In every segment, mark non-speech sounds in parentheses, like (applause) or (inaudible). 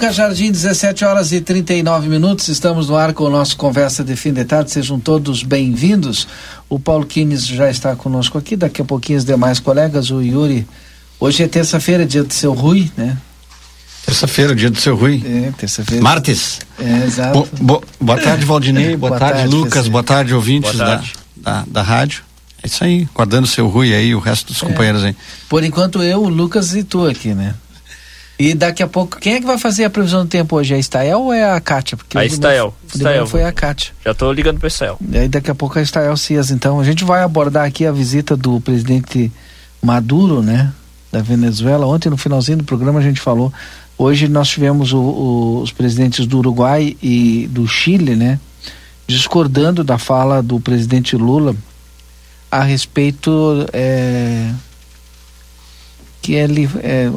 Lucas Jardim, 17 horas e 39 minutos. Estamos no ar com o nosso Conversa de Fim de Tarde. Sejam todos bem-vindos. O Paulo Kines já está conosco aqui, daqui a pouquinho os demais colegas, o Yuri. Hoje é terça-feira, dia do seu Rui, né? Terça-feira, dia do seu Rui. É, terça-feira. Martes. É, exato. Bo, bo, boa (laughs) tarde, Valdinei. Boa, Boa tarde, tarde, Lucas. Boa tarde, ouvintes Boa tarde. Da, da, da rádio. É isso aí, guardando seu Rui aí, o resto dos companheiros aí. Por enquanto eu, o Lucas e tu aqui, né? E daqui a pouco, quem é que vai fazer a previsão do tempo hoje? É a Estael ou é a Kátia? Porque A Estael, Estael. foi a Kátia. Já tô ligando pro Excel. E aí daqui a pouco a Estael Cias. Então a gente vai abordar aqui a visita do presidente Maduro, né? Da Venezuela. Ontem no finalzinho do programa a gente falou. Hoje nós tivemos o- o- os presidentes do Uruguai e do Chile, né? Discordando da fala do presidente Lula a respeito é, que ele é,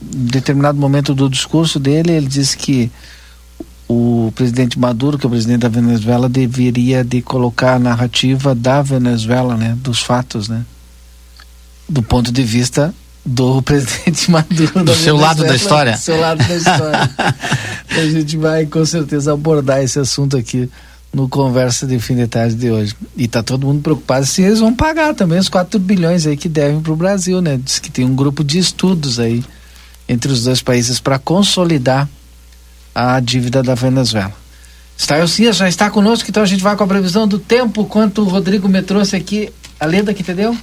determinado momento do discurso dele ele disse que o presidente Maduro, que é o presidente da Venezuela, deveria de colocar a narrativa da Venezuela, né, dos fatos, né, do ponto de vista do (laughs) presidente Maduro. Do seu lado da história. Do seu lado da história. (laughs) a gente vai com certeza abordar esse assunto aqui no Conversa de Fim de Tarde de hoje. E tá todo mundo preocupado se eles vão pagar também os 4 bilhões aí que devem para o Brasil, né? Diz que tem um grupo de estudos aí entre os dois países para consolidar a dívida da Venezuela. Stael Cias já está conosco, então a gente vai com a previsão do tempo, quanto o Rodrigo me trouxe aqui. A Leda que entendeu?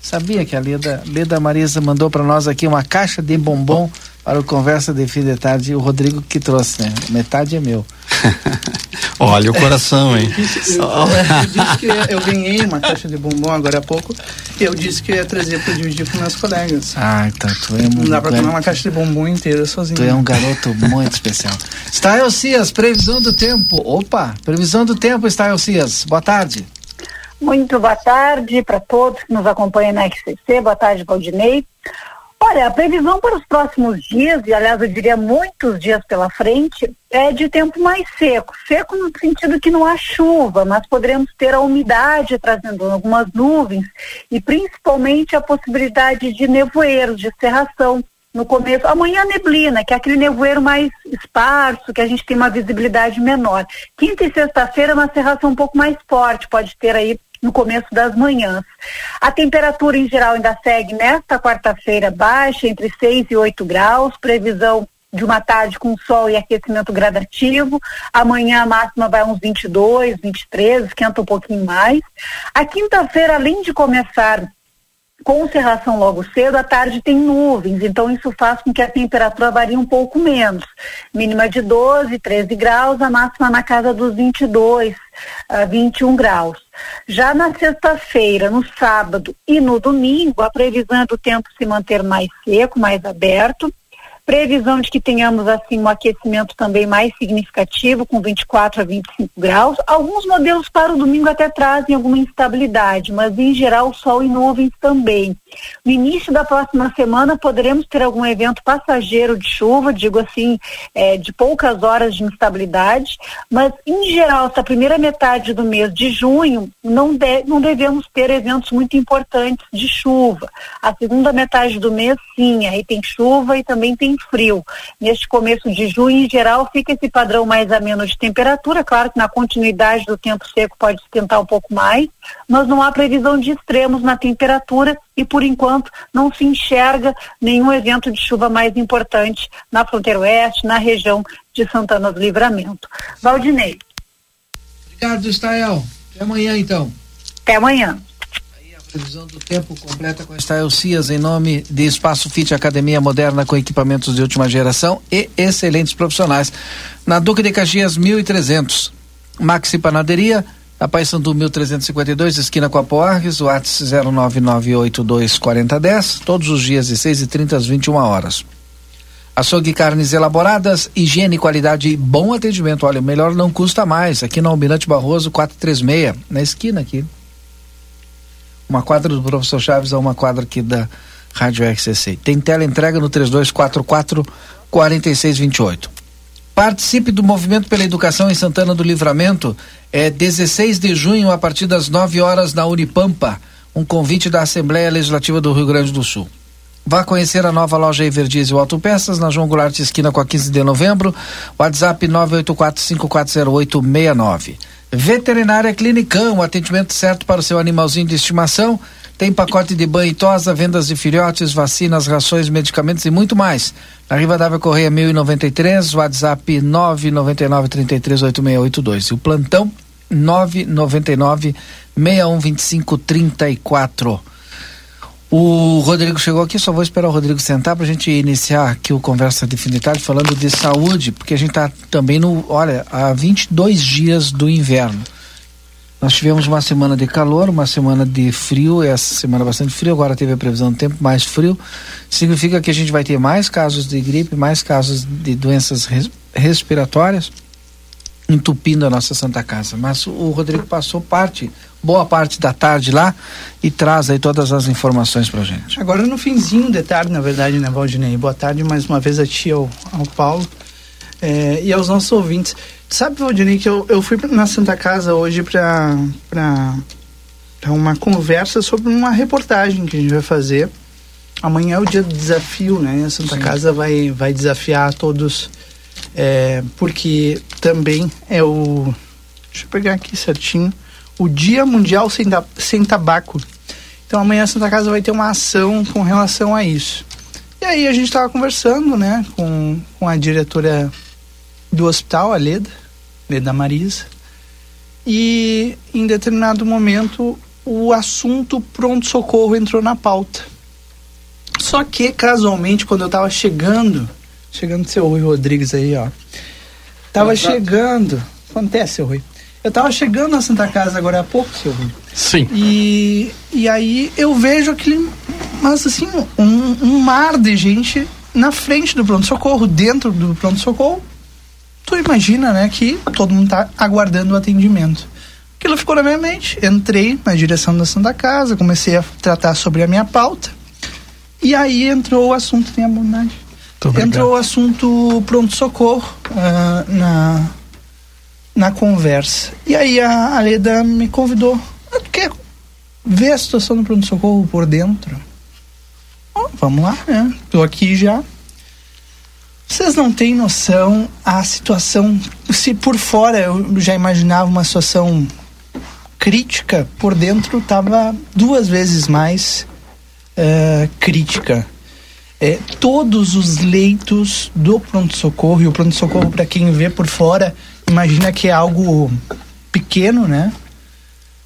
Sabia que a Leda, Leda Marisa mandou para nós aqui uma caixa de bombom para o Conversa de Fim de Tarde. O Rodrigo que trouxe, né? Metade é meu. (laughs) Olha o coração, hein? Eu disse que eu ganhei uma caixa de bombom agora há pouco e eu disse que eu ia trazer para dividir com meus colegas. Ah, tá. Tu é, Não dá para tu comer uma caixa de bombom inteira sozinho. Tu é um garoto muito especial. (laughs) Stael Cias, previsão do tempo. Opa, previsão do tempo, Stael Cias. Boa tarde. Muito boa tarde para todos que nos acompanham na RCC. Boa tarde, Valdinei. Olha, a previsão para os próximos dias, e aliás eu diria muitos dias pela frente, é de tempo mais seco. Seco no sentido que não há chuva, mas poderemos ter a umidade trazendo algumas nuvens e principalmente a possibilidade de nevoeiros, de cerração. No começo, amanhã neblina, que é aquele nevoeiro mais esparso, que a gente tem uma visibilidade menor. Quinta e sexta-feira, uma cerração um pouco mais forte, pode ter aí no começo das manhãs. A temperatura em geral ainda segue nesta quarta-feira baixa, entre 6 e 8 graus, previsão de uma tarde com sol e aquecimento gradativo. Amanhã a máxima vai uns 22, 23, esquenta um pouquinho mais. A quinta-feira, além de começar com cerração logo cedo, à tarde tem nuvens, então isso faz com que a temperatura varie um pouco menos. Mínima de 12, 13 graus, a máxima na casa dos 22 a 21 graus. Já na sexta-feira, no sábado e no domingo, a previsão é do tempo se manter mais seco, mais aberto. Previsão de que tenhamos assim um aquecimento também mais significativo, com 24 a 25 graus. Alguns modelos para o domingo até trazem alguma instabilidade, mas em geral sol e nuvens também. No início da próxima semana poderemos ter algum evento passageiro de chuva, digo assim, eh, de poucas horas de instabilidade, mas em geral essa primeira metade do mês de junho não, de- não devemos ter eventos muito importantes de chuva. A segunda metade do mês, sim, aí tem chuva e também tem frio. Neste começo de junho, em geral, fica esse padrão mais ameno de temperatura. Claro que na continuidade do tempo seco pode esquentar um pouco mais, mas não há previsão de extremos na temperatura e, por enquanto, não se enxerga nenhum evento de chuva mais importante na fronteira oeste, na região de Santana do Livramento. Valdinei, Obrigado, Stael. Até amanhã, então. até amanhã. Previsão do tempo completa com a Estael Cias em nome de Espaço Fit Academia Moderna com equipamentos de última geração e excelentes profissionais. Na Duque de Caxias 1300. Maxi Panaderia, a Paysandu 1352, esquina com a Poarres, o ATS 0998244010, todos os dias de 6 e 30 às 21 horas. Açougue Carnes Elaboradas, higiene, qualidade e bom atendimento. Olha, melhor não custa mais. Aqui no Almirante Barroso 436, na esquina aqui. Uma quadra do professor Chaves a uma quadra aqui da Rádio RCC. Tem tela entrega no 3244 4628. Participe do movimento pela educação em Santana do Livramento. É 16 de junho, a partir das 9 horas, na Unipampa. Um convite da Assembleia Legislativa do Rio Grande do Sul. Vá conhecer a nova loja Everdiesel Autopeças na João Goulart esquina com a 15 de novembro. WhatsApp 984540869. Veterinária Clinicão, atendimento certo para o seu animalzinho de estimação. Tem pacote de banho e tosa, vendas de filhotes, vacinas, rações, medicamentos e muito mais. Na Rivadavia Correia 1093, WhatsApp 999 338682. E o plantão 999 6125 34. O Rodrigo chegou aqui, só vou esperar o Rodrigo sentar para a gente iniciar aqui o Conversa Definitária falando de saúde, porque a gente está também no, olha, há 22 dias do inverno. Nós tivemos uma semana de calor, uma semana de frio, essa semana bastante frio, agora teve a previsão do tempo mais frio. Significa que a gente vai ter mais casos de gripe, mais casos de doenças res, respiratórias entupindo a nossa Santa Casa. Mas o Rodrigo passou parte, boa parte da tarde lá e traz aí todas as informações pra gente. Agora no finzinho de tarde, na verdade, né, Valdinei? Boa tarde mais uma vez a ti, ao, ao Paulo é, e aos nossos ouvintes. Sabe, Valdinei, que eu, eu fui na Santa Casa hoje pra uma conversa sobre uma reportagem que a gente vai fazer. Amanhã é o dia do desafio, né? A Santa Sim. Casa vai, vai desafiar todos é, porque também é o. Deixa eu pegar aqui certinho. O Dia Mundial Sem, da, Sem Tabaco. Então amanhã a Santa Casa vai ter uma ação com relação a isso. E aí a gente estava conversando, né, com, com a diretora do hospital, a Leda, Leda Marisa. E em determinado momento o assunto pronto-socorro entrou na pauta. Só que, casualmente, quando eu estava chegando Chegando seu Rui Rodrigues aí, ó. Tava chegando. Acontece, seu Rui. Eu tava chegando na Santa Casa agora há pouco, seu Rui. Sim. E, e aí eu vejo aquele. Mas assim, um, um mar de gente na frente do pronto-socorro, dentro do pronto-socorro. Tu imagina, né, que todo mundo tá aguardando o atendimento. Aquilo ficou na minha mente. Entrei na direção da Santa Casa, comecei a tratar sobre a minha pauta. E aí entrou o assunto, tem a bondade entrou o assunto pronto-socorro uh, na, na conversa. E aí a, a Leda me convidou. Ah, quer ver a situação do pronto-socorro por dentro? Oh, vamos lá, né? Tô aqui já. Vocês não têm noção a situação. Se por fora eu já imaginava uma situação crítica, por dentro estava duas vezes mais uh, crítica é, todos os leitos do pronto-socorro, e o pronto-socorro, para quem vê por fora, imagina que é algo pequeno, né?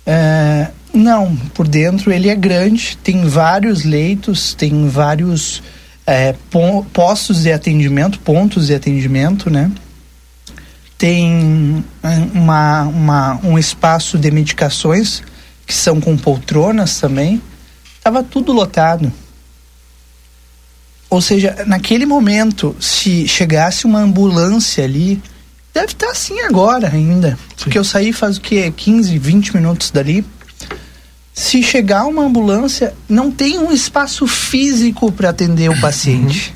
É, não, por dentro ele é grande, tem vários leitos, tem vários é, postos de atendimento, pontos de atendimento, né? Tem uma, uma, um espaço de medicações que são com poltronas também. Tava tudo lotado. Ou seja, naquele momento, se chegasse uma ambulância ali, deve estar assim agora ainda. Sim. Porque eu saí faz o que? 15, 20 minutos dali. Se chegar uma ambulância, não tem um espaço físico para atender o paciente.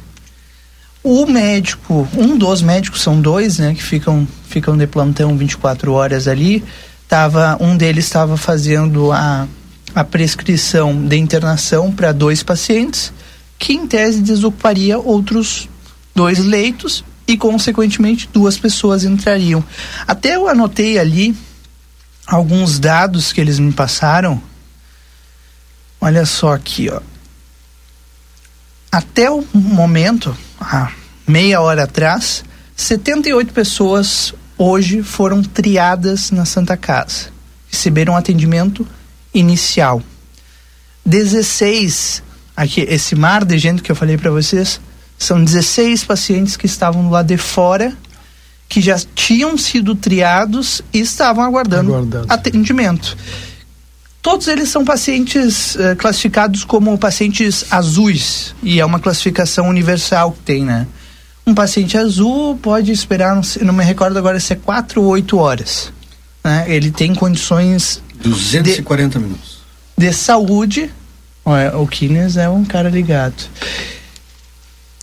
Uhum. O médico, um dos médicos, são dois, né, que ficam, ficam de plantão 24 horas ali. Tava, um deles estava fazendo a, a prescrição de internação para dois pacientes que em tese desocuparia outros dois leitos e consequentemente duas pessoas entrariam. Até eu anotei ali alguns dados que eles me passaram. Olha só aqui, ó. Até o momento, há meia hora atrás, 78 pessoas hoje foram triadas na Santa Casa. Receberam atendimento inicial. 16, aqui, esse mar de gente que eu falei para vocês, são 16 pacientes que estavam lá de fora, que já tinham sido triados e estavam aguardando Aguardando. atendimento. Todos eles são pacientes eh, classificados como pacientes azuis, e é uma classificação universal que tem, né? Um paciente azul pode esperar, não, sei- não me recordo agora se é 4 ou 8 horas. Né? Ele tem condições 240 minutos. de saúde. Olha, o Kines é um cara ligado.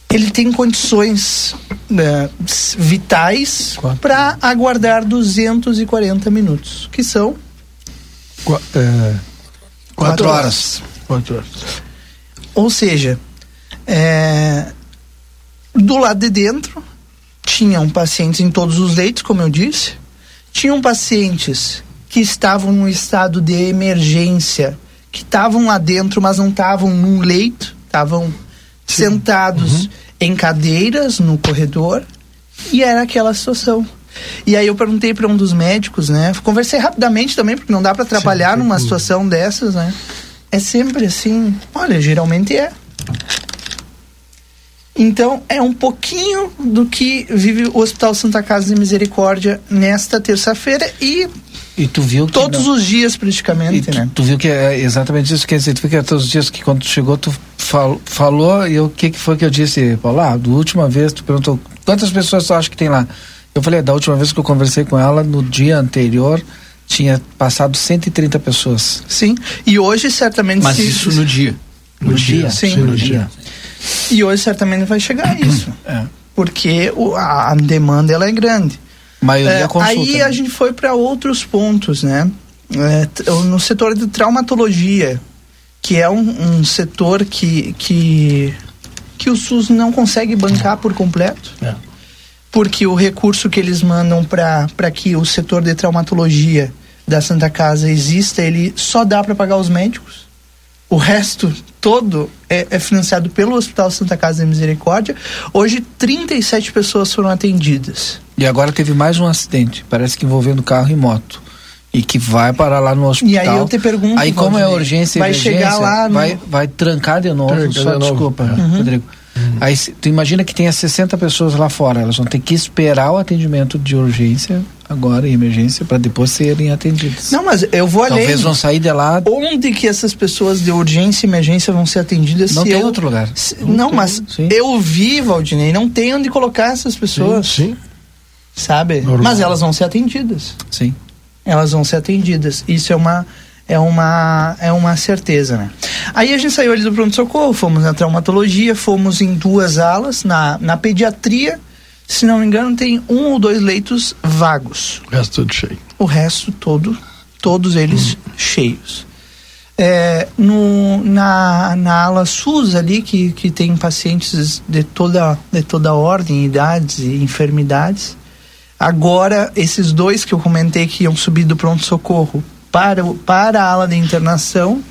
Ele tem condições né, vitais para aguardar 240 minutos, que são Qua- é, Quatro horas. quatro horas. Ou seja, é, do lado de dentro tinham pacientes em todos os leitos, como eu disse, tinham pacientes que estavam no estado de emergência, que estavam lá dentro, mas não estavam num leito, estavam sentados em cadeiras no corredor, e era aquela situação. E aí eu perguntei para um dos médicos, né? Conversei rapidamente também, porque não dá para atrapalhar tem numa como. situação dessas, né? É sempre assim. Olha, geralmente é. Então, é um pouquinho do que vive o Hospital Santa Casa de Misericórdia nesta terça-feira e E tu viu que todos não- os dias praticamente, tu, né? tu viu que é exatamente isso, quer dizer, tu viu que é todos os dias que quando tu chegou, tu fal, falou e o que, que foi que eu disse, Paulo? Ah, da última vez, tu perguntou quantas pessoas tu acha que tem lá? Eu falei, da última vez que eu conversei com ela, no dia anterior, tinha passado 130 pessoas. Sim. E hoje certamente Mas se- isso no dia. No, dia, sim, no no dia. e hoje certamente vai chegar a (clears throat) isso, É. porque o- a, a demanda ela é grande. Maioria É, consulta. aí né? a gente foi para outros pontos, né? É, no setor de traumatologia, que é um, um setor que, que, que o SUS não consegue bancar por completo. É. Porque o recurso que eles mandam para que o setor de traumatologia da Santa Casa exista, ele só dá para pagar os médicos. O resto todo é, é financiado pelo Hospital Santa Casa de Misericórdia. Hoje, 37 pessoas foram atendidas. E agora teve mais um acidente, parece que envolvendo carro e moto. E que vai parar lá no hospital. E aí eu te pergunto, Aí como é urgência e vai emergência, chegar lá no- vai, vai trancar de novo, Tranca só de novo. desculpa, Uhum. Rodrigo. Aí se- tu imagina que tenha 60 pessoas lá fora, elas vão ter que esperar o atendimento de urgência agora e emergência para depois serem atendidas. Não, mas eu vou além. Talvez vão sair de lá, Onde que essas pessoas de urgência e emergência vão ser atendidas não se tem eu... outro lugar. se- não, mas Sim. eu vi, Valdinei, não tem onde colocar essas pessoas, Sim, sim. sabe? Normal. Mas elas vão ser atendidas. Sim. Elas vão ser atendidas. Isso é uma é uma é uma certeza, né? Aí a gente saiu ali do pronto socorro, fomos na traumatologia, fomos em duas alas, na na pediatria, se não me engano, tem um ou dois leitos vagos. O resto tudo cheio. o resto todo, todos eles cheios. É, no, na, na ala SUS ali, que, que tem pacientes de toda, de toda ordem, idades e enfermidades, agora esses dois que eu comentei que iam subir do pronto-socorro para, para a ala de internação,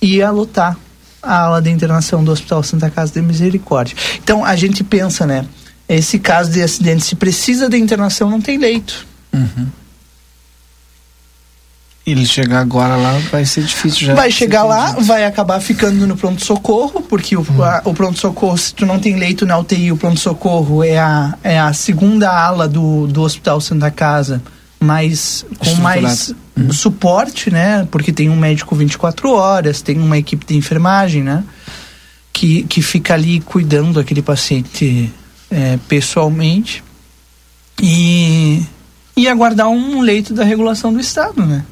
ia lotar a ala de internação do Hospital Santa Casa de Misericórdia. Então a gente pensa, né? Esse caso de acidente, se precisa de internação, não tem leito. Uhum. Ele chegar agora lá vai ser difícil já. vai chegar lá, vai acabar ficando no pronto-socorro, porque o, a- o pronto-socorro, se tu não tem leito na UTI, o pronto-socorro é a, é a segunda ala do, do Hospital Santa Casa, mas com Estruturado. Mais suporte, né? Porque tem um médico 24 horas, tem uma equipe de enfermagem, né? Que, que fica ali cuidando daquele paciente é, pessoalmente e, e aguardar um leito da regulação do Estado, né?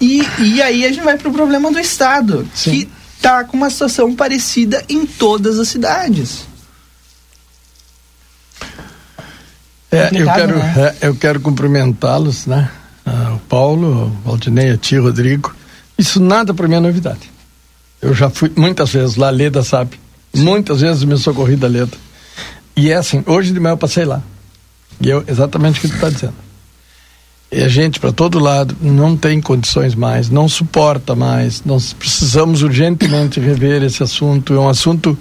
E, e aí a gente vai pro problema do Estado, que tá com uma situação parecida em todas as cidades. É, eu quero, né? é, eu quero cumprimentá-los, né? Ah, o Paulo, o Valdinei, a ti, Rodrigo. Isso nada para mim é novidade. Eu já fui muitas vezes lá, Leda sabe. Muitas vezes me socorri da Leda. E é assim, hoje de manhã eu passei lá. E eu, exatamente o que tu está dizendo. E a gente, para todo lado, não tem condições mais, não suporta mais. Nós precisamos urgentemente rever esse assunto. É um assunto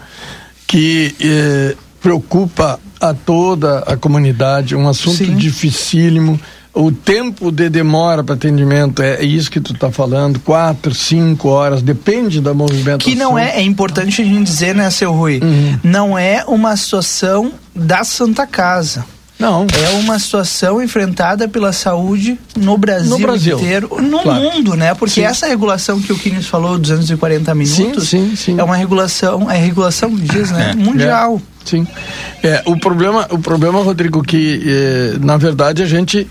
que eh, preocupa a toda a comunidade, um assunto Sim. dificílimo. O tempo de demora para atendimento é isso que tu está falando, quatro, cinco horas, depende da movimentação. Que não é, é importante a gente dizer, né, seu Rui? Uhum. Não é uma situação da Santa Casa. Não. É uma situação enfrentada pela saúde no Brasil, No Brasil, inteiro, no claro. mundo, né? Porque Sim. essa regulação que o Kines falou, 240 minutos, sim, sim. é uma regulação, é regulação diz, né? Mundial. Sim. É, o problema, o problema, Rodrigo, que eh, na verdade a gente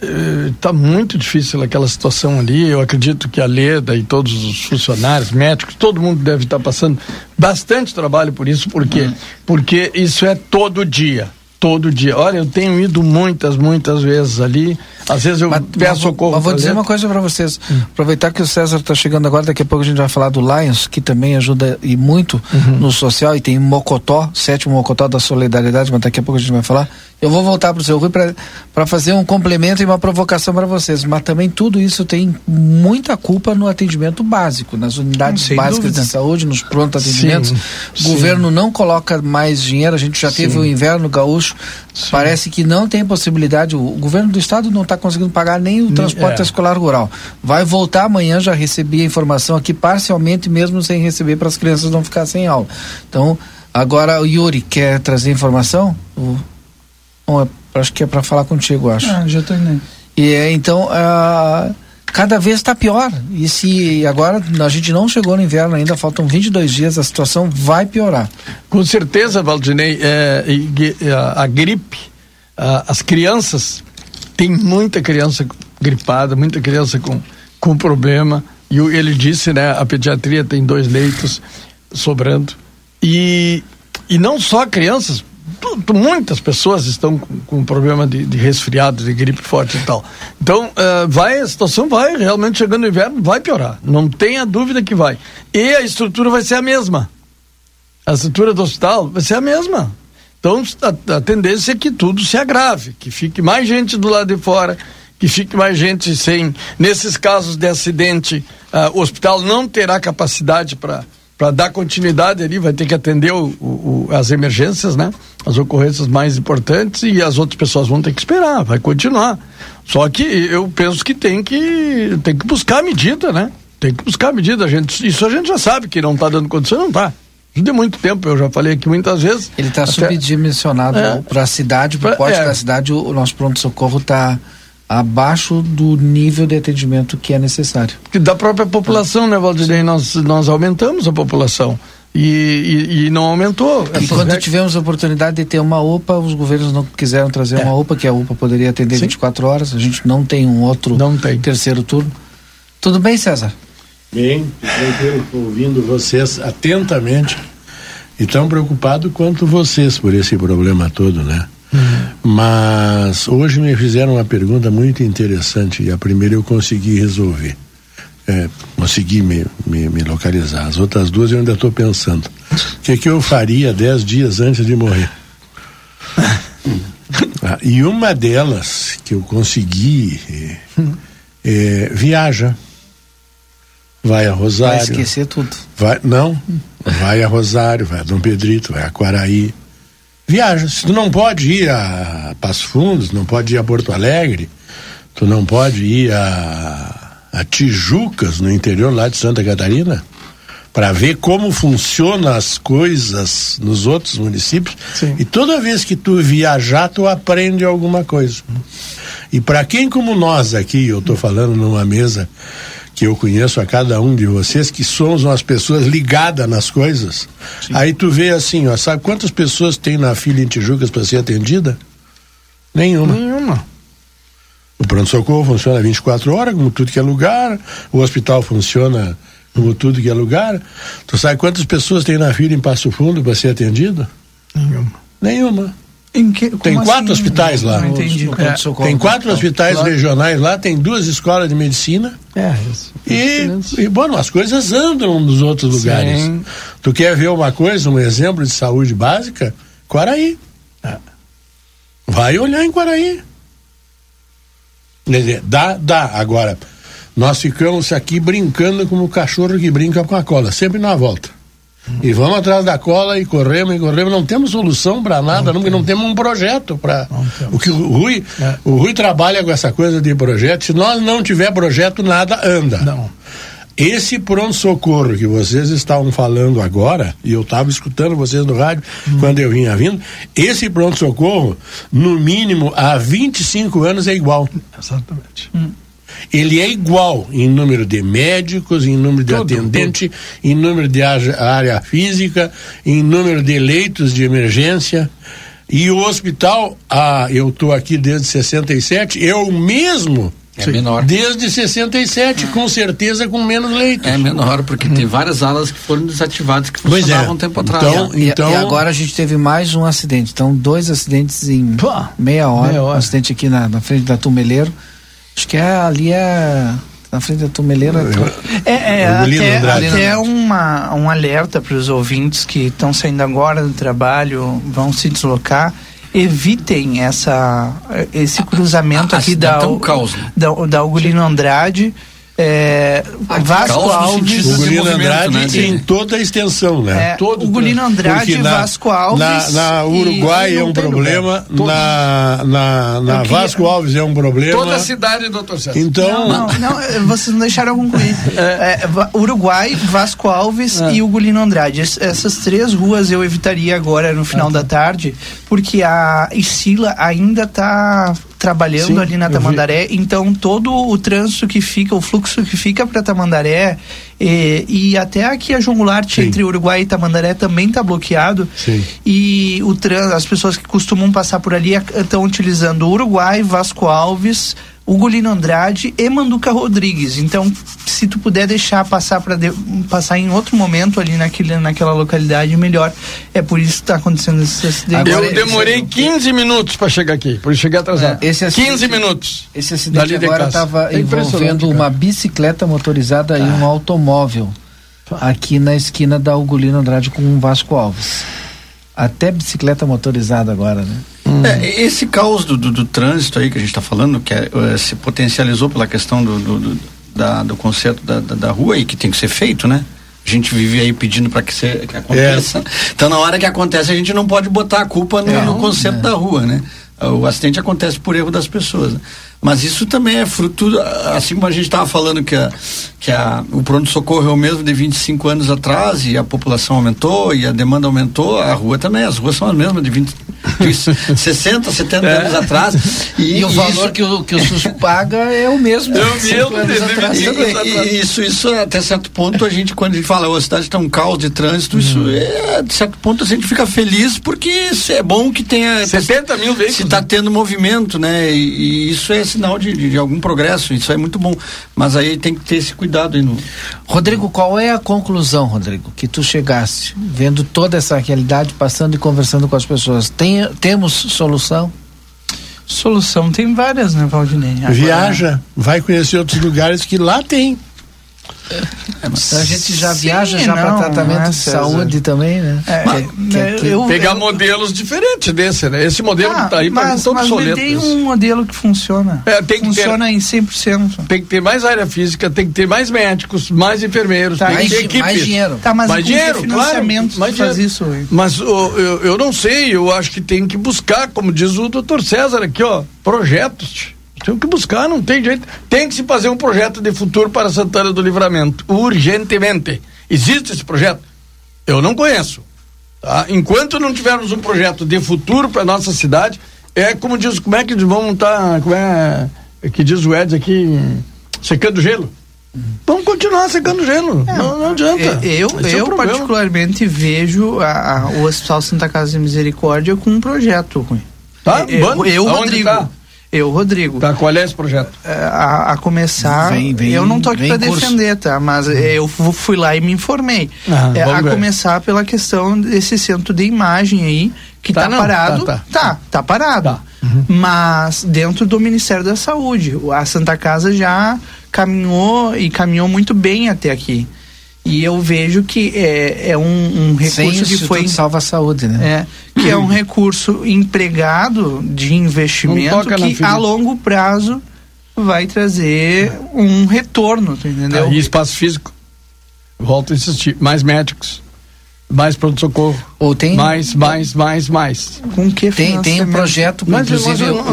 está muito difícil aquela situação ali. Eu acredito que a Leda e todos os funcionários, médicos, todo mundo deve estar passando bastante trabalho por isso, por quê? Porque isso é todo dia. Todo dia. Olha, eu tenho ido muitas, muitas vezes ali. Às vezes eu Mas, peço mas- socorro. mas vou dizer uma coisa para vocês. Aproveitar que o César está chegando agora, daqui a pouco a gente vai falar do Lions, que também ajuda e muito no social, e tem Mocotó, sétimo Mocotó da Solidariedade, mas daqui a pouco a gente vai falar. Eu vou voltar para o seu Rui para fazer um complemento e uma provocação para vocês. Mas também tudo isso tem muita culpa no atendimento básico, nas unidades básicas dúvida. de saúde, nos pronto atendimentos. Sim, O sim. governo não coloca mais dinheiro, a gente já teve o inverno gaúcho, parece que não tem possibilidade, o, o governo do estado não está conseguindo pagar nem o transporte é. escolar rural. Vai voltar amanhã, já recebi a informação aqui parcialmente, mesmo sem receber, para as crianças não ficar sem aula. Então, agora o Yuri quer trazer informação? O, Bom, é- acho que é para falar contigo, acho. Ah, já tô indo. E é, então, ah, cada vez está pior. E se agora a gente não chegou no inverno ainda, faltam 22 dias, a situação vai piorar. Com certeza, Valdinei, é, a, gripe, as crianças, tem muita criança gripada, muita criança com, com problema. E ele disse, né, a pediatria tem dois leitos sobrando. E, e não só crianças, tu- tu- muitas pessoas estão com, com problema de, de resfriado, de gripe forte e tal. Então, eh, vai, a situação vai, realmente chegando o inverno, vai piorar. Não tenha dúvida que vai. E a estrutura vai ser a mesma a estrutura do hospital vai ser a mesma. Então, a, a tendência é que tudo se agrave, que fique mais gente do lado de fora, que fique mais gente sem. Nesses casos de acidente, ah, o hospital não terá capacidade para para dar continuidade ali, vai ter que atender o, o- as emergências, né? As ocorrências mais importantes e as outras pessoas vão ter que esperar, vai continuar. Só que eu penso que tem que tem que buscar a medida, né? Tem que buscar a medida, a gente, isso a gente já sabe que não está dando condição, não está. De muito tempo, eu já falei aqui muitas vezes. Ele está Até- subdimensionado É. para a cidade, para o porte é. da cidade, o, o nosso pronto-socorro está abaixo do nível de atendimento que é necessário. que da própria população, né, Valdirei? Nós, nós aumentamos a população e, e, e não aumentou. E quando rec- tivemos a oportunidade de ter uma UPA, os governos não quiseram trazer É. uma UPA, que a UPA poderia atender Sim. 24 horas. A gente não tem um outro Não tem. terceiro turno. Tudo bem, César? Bem, tranquilo, ouvindo vocês atentamente e tão preocupado quanto vocês por esse problema todo, né? Mas hoje me fizeram uma pergunta muito interessante e a primeira eu consegui resolver. É, consegui me, me, me localizar. As outras duas eu ainda estou pensando. O que, que eu faria dez dias antes de morrer? (laughs) Ah, e uma delas que eu consegui é, é, viaja. Vai a Vai Rosário. esquecer tudo. Vai, não, vai a Rosário, vai a Dom Pedrito, vai a Quaraí. Viaja. Se tu não pode ir a Passo Fundos, não pode ir a Porto Alegre, tu não pode ir a, a Tijucas, no interior lá de Santa Catarina, para ver como funcionam as coisas nos outros municípios. Sim. E toda vez que tu viajar, tu aprende alguma coisa. E para quem como nós aqui, eu estou falando numa mesa que eu conheço a cada um de vocês, que somos umas pessoas ligadas nas coisas. Aí tu vê assim, ó, sabe quantas pessoas tem na fila em Tijucas para ser atendida? Nenhuma. Nenhuma. O pronto-socorro funciona 24 horas, como tudo que é lugar. O hospital funciona como tudo que é lugar. Tu sabe quantas pessoas tem na fila em Passo Fundo para ser atendida? Nenhuma. Nenhuma. Em que- como Tem quatro assim? hospitais lá. Não entendi. No pronto-socorro. Tem quatro Então, hospitais claro. regionais lá, tem duas escolas de medicina. É, isso. E, e, bom, as coisas andam nos outros Sim. lugares. Tu quer ver uma coisa, um exemplo de saúde básica? Quaraí. Vai olhar em Quaraí. Quer dizer, dá, dá. Agora, nós ficamos aqui brincando como o cachorro que brinca com a cola, sempre na volta. E vamos atrás da cola e corremos e corremos. Não temos solução para nada, não, não, temos um projeto para. O que o Rui, é. o Rui trabalha com essa coisa de projeto. Se nós não tiver projeto, nada anda. Não. Esse pronto-socorro que vocês estavam falando agora, e eu estava escutando vocês no rádio hum. quando eu vinha vindo, esse pronto-socorro, no mínimo, há 25 anos é igual. Exatamente. Hum ele é igual em número de médicos, em número de tudo, atendente, tudo. em número de área física, em número de leitos de emergência. E o hospital, ah, eu estou aqui desde 67, eu mesmo. É menor. Desde 67, ah. com certeza com menos leitos. É menor, porque hum. tem várias alas que foram desativadas que funcionavam é. um tempo atrás. Então, e, então... E, agora a gente teve mais um acidente. Então, dois acidentes em Pô, meia hora. Meia hora. Um acidente aqui na, na frente da Tumeleiro Acho que é, ali é na frente da tumeleira. É, é até, até uma, um alerta para os ouvintes que estão saindo agora do trabalho, vão se deslocar. Evitem essa, esse cruzamento ah, aqui da, caos, né? da, da Ugolino Andrade é, Vasco Alves. O Gulino Andrade né, em toda a extensão, né? É, Todo o Gulino Andrade, na, Vasco Alves. Na, na Uruguai é um problema, na, na, na Vasco Alves é um problema. Toda a cidade, doutor César. Então. Não, não, não vocês não deixaram concluir. (laughs) É. é Uruguai, Vasco Alves é. e o Gulino Andrade. Es, essas três ruas eu evitaria agora no final ah, da tarde, porque a Isila ainda está trabalhando Sim, ali na Tamandaré, então todo o trânsito que fica, o fluxo que fica para Tamandaré e, e, até aqui a João Goulart Sim. entre Uruguai e Tamandaré também está bloqueado. Sim. E o trans, as pessoas que costumam passar por ali estão utilizando Uruguai, Vasco Alves, Ugolino Andrade e Manduca Rodrigues. Então, se tu puder deixar passar para de, passar em outro momento ali naquele, naquela localidade, melhor. É por isso que está acontecendo esse acidente. Eu demorei 15 minutos para chegar aqui, por isso cheguei atrasado. É, esse acidente, 15 minutos. Esse acidente agora estava é envolvendo uma bicicleta motorizada ah. e um automóvel aqui na esquina da Ugolino Andrade com o Vasco Alves. Até bicicleta motorizada agora, né? É, esse caos do, do, do, trânsito aí que a gente está falando, que é, é, se potencializou pela questão do, do, da, do conceito da, da, da, rua e que tem que ser feito, né? A gente vive aí pedindo para que, que aconteça. É. Então, na hora que acontece, a gente não pode botar a culpa no, no conceito é. da rua, né? O acidente acontece por erro das pessoas. Né? Mas isso também é fruto, assim como a gente estava falando que, a, que a, o pronto-socorro é o mesmo de 25 anos atrás e a população aumentou e a demanda aumentou, a rua também, as ruas são as mesmas de 20, 60, 70 é. anos atrás. E, e o valor isso, que, o, que o SUS paga é o mesmo. É o mesmo. Anos atrás e, e, isso, isso, até certo ponto, a gente, quando a gente fala, a cidade está um caos de trânsito, isso uhum. é, de certo ponto, a gente fica feliz porque é bom que tenha. 70 mil veículos. Se está tendo movimento, né? E, e, isso é sinal de, de, de, algum progresso, isso é muito bom. Mas aí tem que ter esse cuidado aí no. Rodrigo, qual é a conclusão, Rodrigo, que tu chegaste, vendo toda essa realidade, passando e conversando com as pessoas? Tem temos solução? Solução tem várias, né, Valdinei? Agora... Viaja, vai conhecer outros lugares que lá tem. É, então a gente já Sim, viaja já para tratamento é, de saúde também, né? É, mas, que, eu, pegar eu, modelos diferentes desse, né? Esse modelo ah, que tá aí para mim todo obsoleto. tem um modelo que funciona. É, tem que funciona ter, em 100%. Tem que ter mais área física, tem que ter mais médicos, mais enfermeiros, tá, tem mais, que ter equipe. Mais dinheiro. Tá, mas mais dinheiro, financiamento claro, mais faz isso. Aí. Mas eu, eu, eu não sei, eu acho que tem que buscar, como diz o doutor César aqui, ó, projetos tem que buscar, não tem jeito. Tem que se fazer um projeto de futuro para Santana do Livramento, urgentemente. Existe esse projeto? Eu não conheço. Tá? Enquanto não tivermos um projeto de futuro para nossa cidade, é como diz, como é que vamos estar, como é que diz o Eds aqui, secando gelo. Vamos continuar secando gelo. É, não, não, adianta. Eu, eu é particularmente vejo a, a, o Hospital Santa Casa de Misericórdia com um projeto ruim. Tá? Eu, eu Rodrigo. Tá? Eu, Rodrigo. Tá, qual é esse projeto? É, a, a começar, vem, vem, eu não tô aqui para defender, tá? Mas uhum. eu fui lá e me informei. Ah, é, a ver. começar pela questão desse centro de imagem aí, que tá, tá não, parado. Tá, tá, tá, tá parado. Tá. Uhum. Mas dentro do Ministério da Saúde. A Santa Casa já caminhou e caminhou muito bem até aqui. E eu vejo que é, é um, um recurso Sem que foi. Salva a saúde, né? É, que é um recurso empregado de investimento que a longo prazo vai trazer um retorno, entendeu? Aí espaço físico. Volto a insistir, mais médicos. Mais pronto-socorro. Ou tem. Mais, mais, mais, mais. Com que Tem, tem um projeto, Mas inclusive. nós,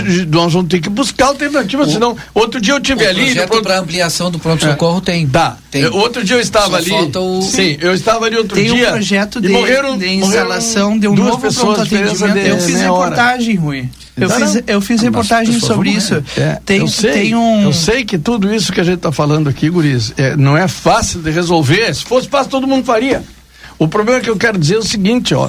o, nós vamos ter que buscar alternativa, senão. Outro dia eu o tive ali. projeto pronto- para ampliação do pronto-socorro tem. Tá. Tem. Outro dia eu estava Só ali. falta o- Sim, eu estava ali outro Tem um dia. projeto e de, morreram, de instalação de um duas novo pessoas atendimento. de Eu fiz reportagem, Rui. Eu Não, fiz, não. eu fiz reportagem pessoas sobre isso. É, tem, eu sei, tem um. eu sei que tudo isso que a gente está falando aqui, Guris, é, não é fácil de resolver. Se fosse fácil, todo mundo faria. O problema que eu quero dizer é o seguinte, ó,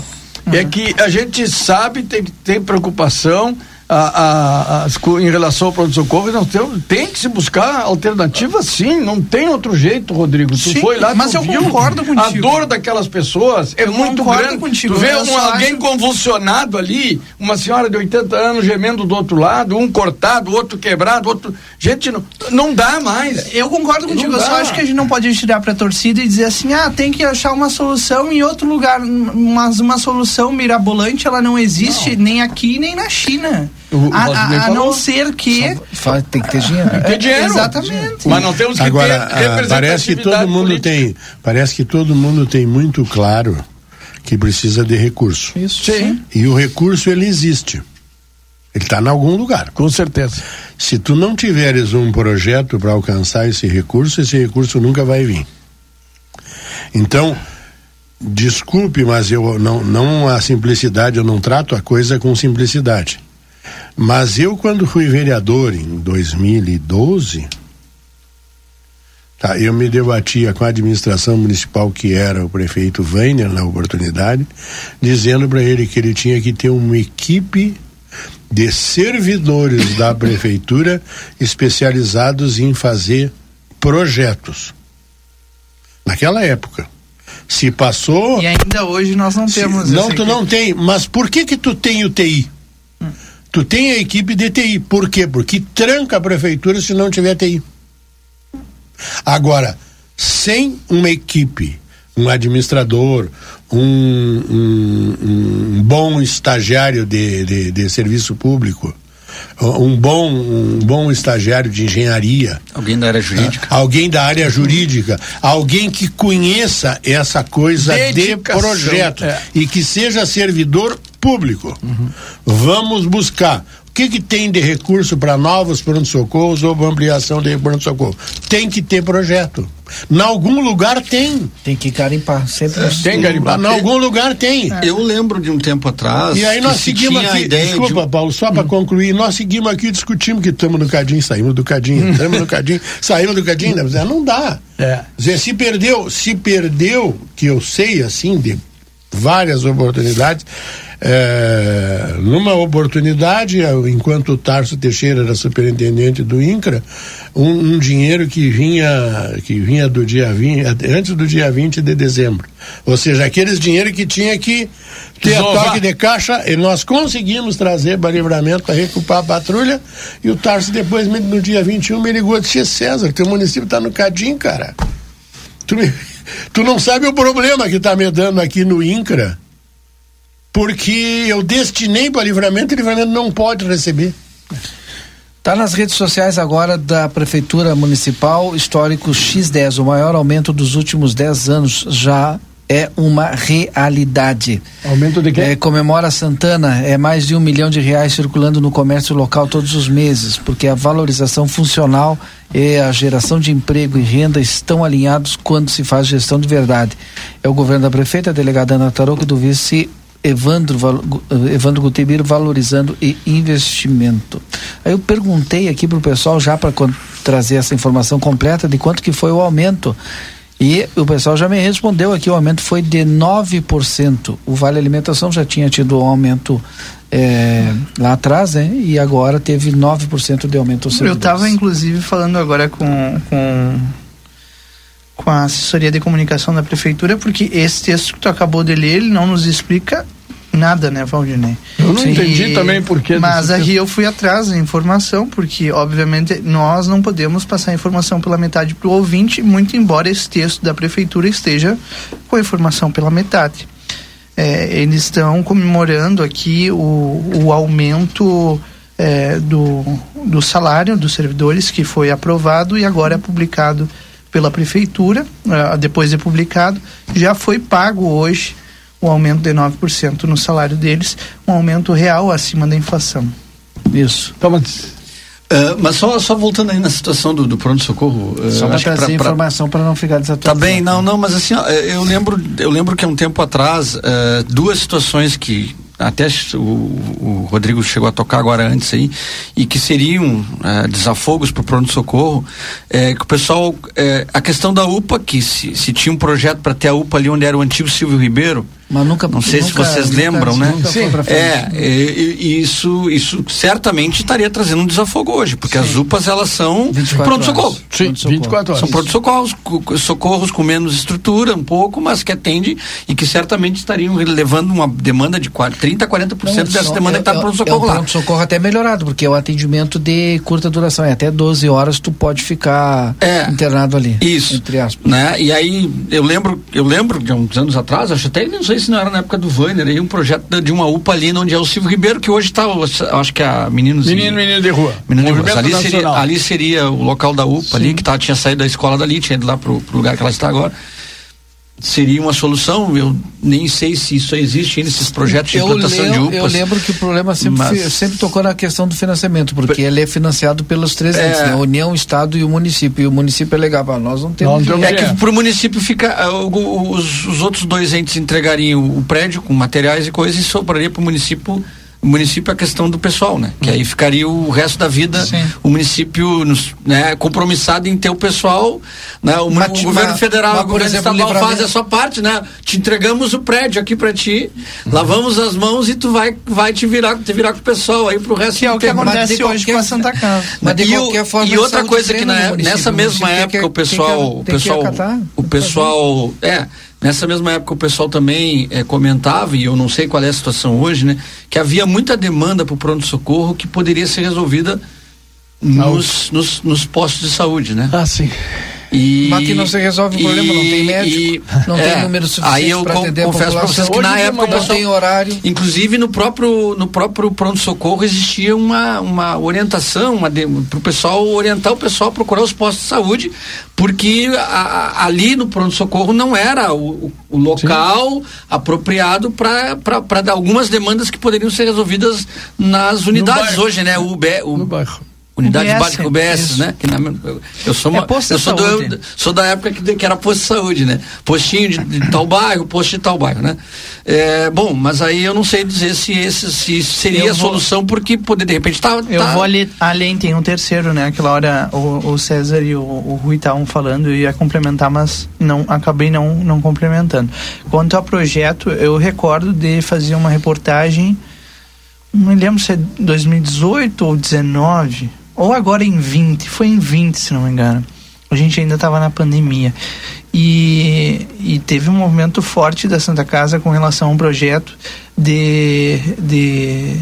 é que a gente sabe, tem, tem preocupação a, a- co- em relação ao pronto-socorro, nós temos, tem que se buscar alternativa sim, não tem outro jeito, Rodrigo. Tu Sim, foi lá, mas eu viu concordo A contigo. dor daquelas pessoas é Eu muito concordo grande. contigo, Tu vê um- alguém acho- convulsionado ali, uma senhora de 80 anos gemendo do outro lado, um cortado, outro quebrado, outro. Gente, não, não dá mais. Eu concordo contigo, Não eu só acho que a gente não pode tirar pra torcida e dizer assim, ah, tem que achar uma solução em outro lugar. Mas uma solução mirabolante, ela não existe nem aqui nem na China. O- a, a- a não ser que. Tem que ter dinheiro. Tem que ter dinheiro. Exatamente. Mas não temos que Agora, ter ah, parece que todo mundo política. tem, parece que todo mundo tem muito claro que precisa de recurso. Isso. Sim, E o recurso ele existe. Ele está em algum lugar. com certeza. Se tu não tiveres um projeto para alcançar esse recurso, esse recurso nunca vai vir. Então, desculpe, mas eu não, não a simplicidade, eu não trato a coisa com simplicidade. Mas eu, quando fui vereador em 2012, tá, eu me debatia com a administração municipal, que era o prefeito Weiner na oportunidade, dizendo para ele que ele tinha que ter uma equipe de servidores da (laughs) prefeitura especializados em fazer projetos. Naquela época. Se passou. E ainda hoje nós não se- temos. não, essa tu não equipe. tem. Mas por que que tu tem o TI? Tu tem a equipe de TI. Por quê? Porque tranca a prefeitura se não tiver TI. Agora, sem uma equipe, um administrador, um, um- um bom estagiário de, de, de serviço público, um bom, um bom estagiário de engenharia, Alguém da área jurídica. alguém da área jurídica, alguém que conheça essa coisa Dedicação, de projeto é. e que seja servidor público. Vamos buscar. O que, que tem de recurso para novos pronto-socorros ou ampliação de pronto-socorro? Tem que ter projeto. Em algum lugar tem. Tem que garimpar. Sempre Tem garimpar. Em algum lugar tem. Eu lembro de um tempo atrás. E aí que nós se seguimos a aqui, ideia desculpa, de... Paulo, só para concluir, nós seguimos aqui e discutimos que estamos no cadinho, saímos do cadinho, estamos no cadinho, saímos do cadinho, né? Mas, não dá. É. Dizer, se perdeu, se perdeu, que eu sei assim, de várias oportunidades, é, numa oportunidade, eu, enquanto o Tarso Teixeira era superintendente do INCRA, um, um dinheiro que vinha, que vinha do dia 20, antes do dia 20 de dezembro. Ou seja, aqueles dinheiro que tinha que ter Desovar. toque de caixa, e nós conseguimos trazer para livramento para recuperar a patrulha, e o Tarso depois, no dia 21, me ligou e disse, César, teu município está no Cadim, cara. Tu, me- (laughs) tu não sabe o problema que está me dando aqui no INCRA, porque eu destinei para livramento e livramento não pode receber. Tá nas redes sociais agora da Prefeitura Municipal, histórico X10, o maior aumento dos últimos 10 anos já é uma realidade. Aumento de quê? É, comemora Santana, é mais de um milhão de reais circulando no comércio local todos os meses, porque a valorização funcional e a geração de emprego e renda estão alinhados quando se faz gestão de verdade. É o governo da prefeita, a delegada Ana Tarouco e do vice Evandro, eh, Evandro Gutibir valorizando e investimento. Aí eu perguntei aqui para o pessoal já para trazer essa informação completa de quanto que foi o aumento. E o pessoal já me respondeu aqui, o aumento foi de 9%. O Vale Alimentação já tinha tido um aumento eh, lá atrás, né? E agora teve 9% de aumento Eu estava inclusive falando agora com, com com a assessoria de comunicação da prefeitura, porque esse texto que tu acabou de ler, ele não nos explica nada, né, Valdinei? Eu não entendi também por que. Mas aí eu fui atrás da informação, porque obviamente nós não podemos passar a informação pela metade para o ouvinte, muito embora esse texto da prefeitura esteja com a informação pela metade. É, eles estão comemorando aqui o, o aumento é, do, do salário dos servidores que foi aprovado e agora é publicado pela prefeitura, uh, depois de publicado, já foi pago hoje o aumento de 9% no salário deles, um aumento real acima da inflação. Isso. Toma. Uh, mas só, só voltando aí na situação do, do pronto-socorro. Uh, só para trazer pra, informação para não ficar desatualizado. Tá bem, não, não, mas assim, ó, eu lembro, eu lembro que há um tempo atrás, uh, duas situações que até o, o, Rodrigo chegou a tocar agora antes aí, e que seriam é, desafogos para o pronto-socorro, é, que o pessoal, é, a questão da UPA, que se, se tinha um projeto para ter a UPA ali onde era o antigo Silvio Ribeiro, mas nunca, não sei nunca, se vocês nunca, lembram, nunca, né? Sim. É, e, e isso, isso certamente estaria trazendo um desafogo hoje, porque Sim. as UPAs elas são pronto-socorro. Sim, pronto 24 horas. São pronto-socorros, socorros com menos estrutura, um pouco, mas que atende e que certamente estariam levando uma demanda de 30 a 40% não, dessa demanda é, que está no pronto-socorro é, lá. pronto-socorro até melhorado, porque é o atendimento de curta duração, é até 12 horas tu pode ficar é, internado ali. Isso. Entre aspas. Né? E aí eu lembro, eu lembro de uns anos atrás, acho até não sei se não era na época do Vainer, aí um projeto de uma UPA ali onde é o Silvio Ribeiro, que hoje está, acho que é a Meninos Menino, e, Menino de Rua. Menino de Rua. Ali seria, ali seria o local da UPA Sim. ali, que tá, tinha saído da escola dali, tinha ido lá pro, pro lugar que ela está agora seria uma solução. Eu nem sei se isso existe ainda, esses projetos de eu implantação lembro, de UPAs. Eu lembro que o problema sempre, mas... sempre tocou na questão do financiamento, porque ele é financiado pelos três é... entes, né? União, Estado e o município. E o município é legal, nós não temos. Não, é que para o município fica. Uh, os, os, outros dois entes entregariam o prédio com materiais e coisas e sobraria para o município o município é a questão do pessoal, né? Que aí ficaria o resto da vida Sim. o município né, compromissado em ter o pessoal, né? O, mas, o governo federal, mas, o governo exemplo, estadual faz a sua parte, né? Te entregamos o prédio aqui para ti, uhum. lavamos as mãos e tu vai, vai te virar, te virar com o pessoal aí pro resto que é o que acontece hoje com a Santa Casa. Mas de e, qualquer forma, e outra coisa que na, nessa mesma época o pessoal, o pessoal, o pessoal, é Nessa mesma época o pessoal também é, comentava, e eu não sei qual é a situação hoje, né? Que havia muita demanda para o pronto-socorro que poderia ser resolvida nos, nos, nos, postos de saúde, né? Ah, sim. E, Mas que não se resolve o problema, não tem médico, e, não é, tem número suficiente para atender confesso para vocês que na época não tem horário. Inclusive no próprio no próprio pronto socorro existia uma, uma orientação, uma para o pessoal orientar o pessoal a procurar os postos de saúde, porque a, a, ali no pronto socorro não era o, o local Sim. apropriado para algumas demandas que poderiam ser resolvidas nas unidades hoje, né? O, o, no bairro. Unidade UBS, básica UBS, isso. né? Que na, eu sou, uma, é eu sou, do, sou da época que, que era posto de saúde, né? Postinho de, de tal bairro, posto de tal bairro, né? É, bom, mas aí eu não sei dizer se esse se seria eu a solução, porque poder de repente tá. Eu tá... vou ali, além, tem um terceiro, né? Aquela hora o, o César e o, o Rui estavam falando, eu ia complementar, mas não acabei não, não complementando. Quanto ao projeto, eu recordo de fazer uma reportagem, não me lembro se é 2018 ou 2019 ou agora em 20, foi em 20, se não me engano. A gente ainda estava na pandemia. E, e teve um movimento forte da Santa Casa com relação a um projeto de, de,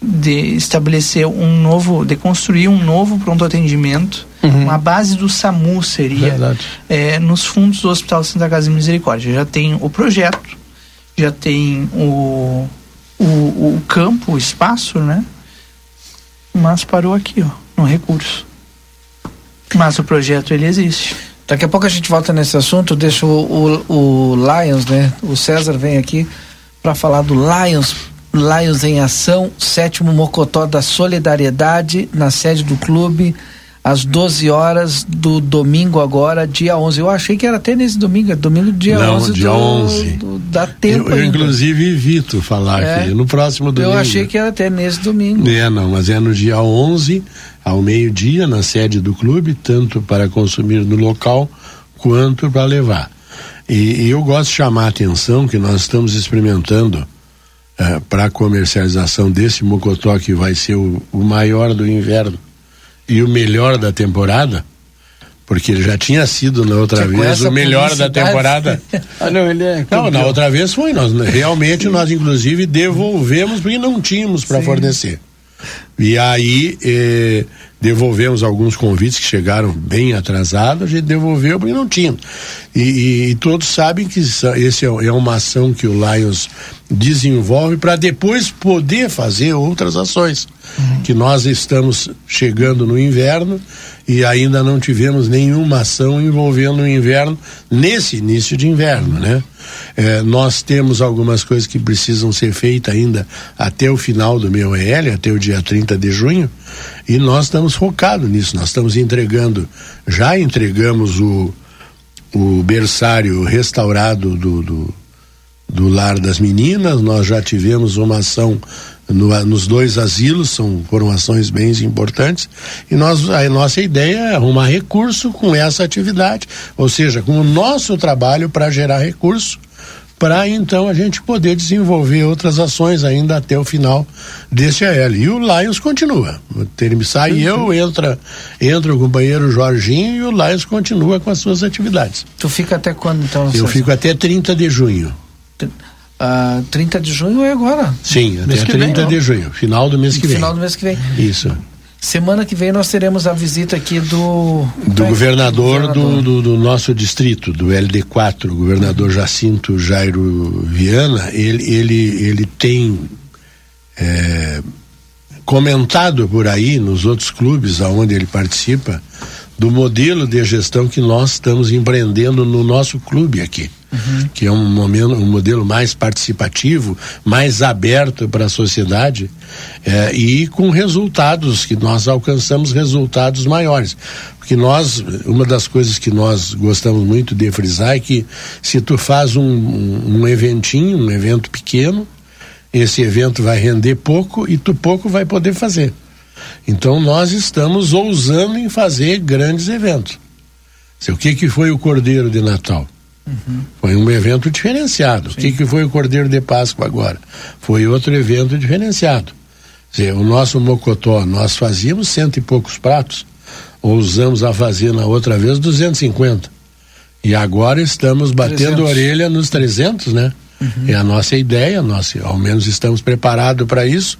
de estabelecer um novo, de construir um novo pronto atendimento. Uhum. A base do SAMU seria é, nos fundos do Hospital Santa Casa de Misericórdia. Já tem o projeto, já tem o, o, o campo, o espaço, né? Mas parou aqui, ó, no recurso. Mas o projeto ele existe. Daqui a pouco a gente volta nesse assunto. Deixa o, o, o Lions, né? O César vem aqui para falar do Lions. Lions em ação, sétimo Mocotó da Solidariedade, na sede do clube às 12 horas do domingo agora, dia 11. Eu achei que era até nesse domingo, é domingo dia Não, 11 dia do, 11. Do, da tempo Eu, eu inclusive evito falar é, aqui, no próximo domingo. Eu achei que era até nesse domingo. É, não, mas é no dia 11, ao meio-dia, na sede do clube, tanto para consumir no local quanto para levar. E, e, eu gosto de chamar a atenção que nós estamos experimentando eh, para a comercialização desse mocotó que vai ser o, o maior do inverno e o melhor da temporada, porque ele já tinha sido na outra Você vez o melhor da temporada. (laughs) ah, não, ele é. Não, na outra vez foi. Nós, realmente, nós inclusive devolvemos porque não tínhamos para fornecer. E aí, eh, devolvemos alguns convites que chegaram bem atrasados, a gente devolveu porque não tinha. E, e, e todos sabem que isso, esse é, é uma ação que o Lions desenvolve para depois poder fazer outras ações. Uhum. Que nós estamos chegando no inverno e ainda não tivemos nenhuma ação envolvendo o inverno nesse início de inverno, né? É, nós temos algumas coisas que precisam ser feitas ainda até o final do meu EL, até o dia 30 de junho, e nós estamos focados nisso. Nós estamos entregando, já entregamos o, o berçário restaurado do, do, do Lar das Meninas, nós já tivemos uma ação no, nos dois asilos, são foram ações bem importantes, e nós, a nossa ideia é arrumar recurso com essa atividade, ou seja, com o nosso trabalho para gerar recurso, para então a gente poder desenvolver outras ações ainda até o final desse AL. E o Lions continua. Ele sai uhum. eu, entra, entra o companheiro Jorginho e o Lions continua com as suas atividades. Tu fica até quando então? Eu fico até 30 de junho. Uh, ah, 30 de junho é agora. Sim, até 30 vem, de junho, final do mês que vem. Final do mês que vem. Isso. Semana que vem nós teremos a visita aqui do. Do governador, governador. Do, do, do, nosso distrito, do LD4, o governador Jacinto Jairo Viana. Ele, ele, ele tem é, comentado por aí, nos outros clubes aonde ele participa, do modelo de gestão que nós estamos empreendendo no nosso clube aqui. Uhum. que é um, momento, um modelo mais participativo, mais aberto para a sociedade é, e com resultados que nós alcançamos resultados maiores. Porque nós, uma das coisas que nós gostamos muito de frisar é que se tu faz um, um, um eventinho, um evento pequeno, esse evento vai render pouco e tu pouco vai poder fazer. Então nós estamos ousando em fazer grandes eventos. O que que foi o Cordeiro de Natal? Uhum. Foi um evento diferenciado. Sim. O que, que foi o Cordeiro de Páscoa agora? Foi outro evento diferenciado. Dizer, o nosso Mocotó, nós fazíamos cento e poucos pratos, ousamos a fazer na outra vez 250. E agora estamos batendo 300. orelha nos 300, né? Uhum. É a nossa ideia, nós ao menos estamos preparados para isso.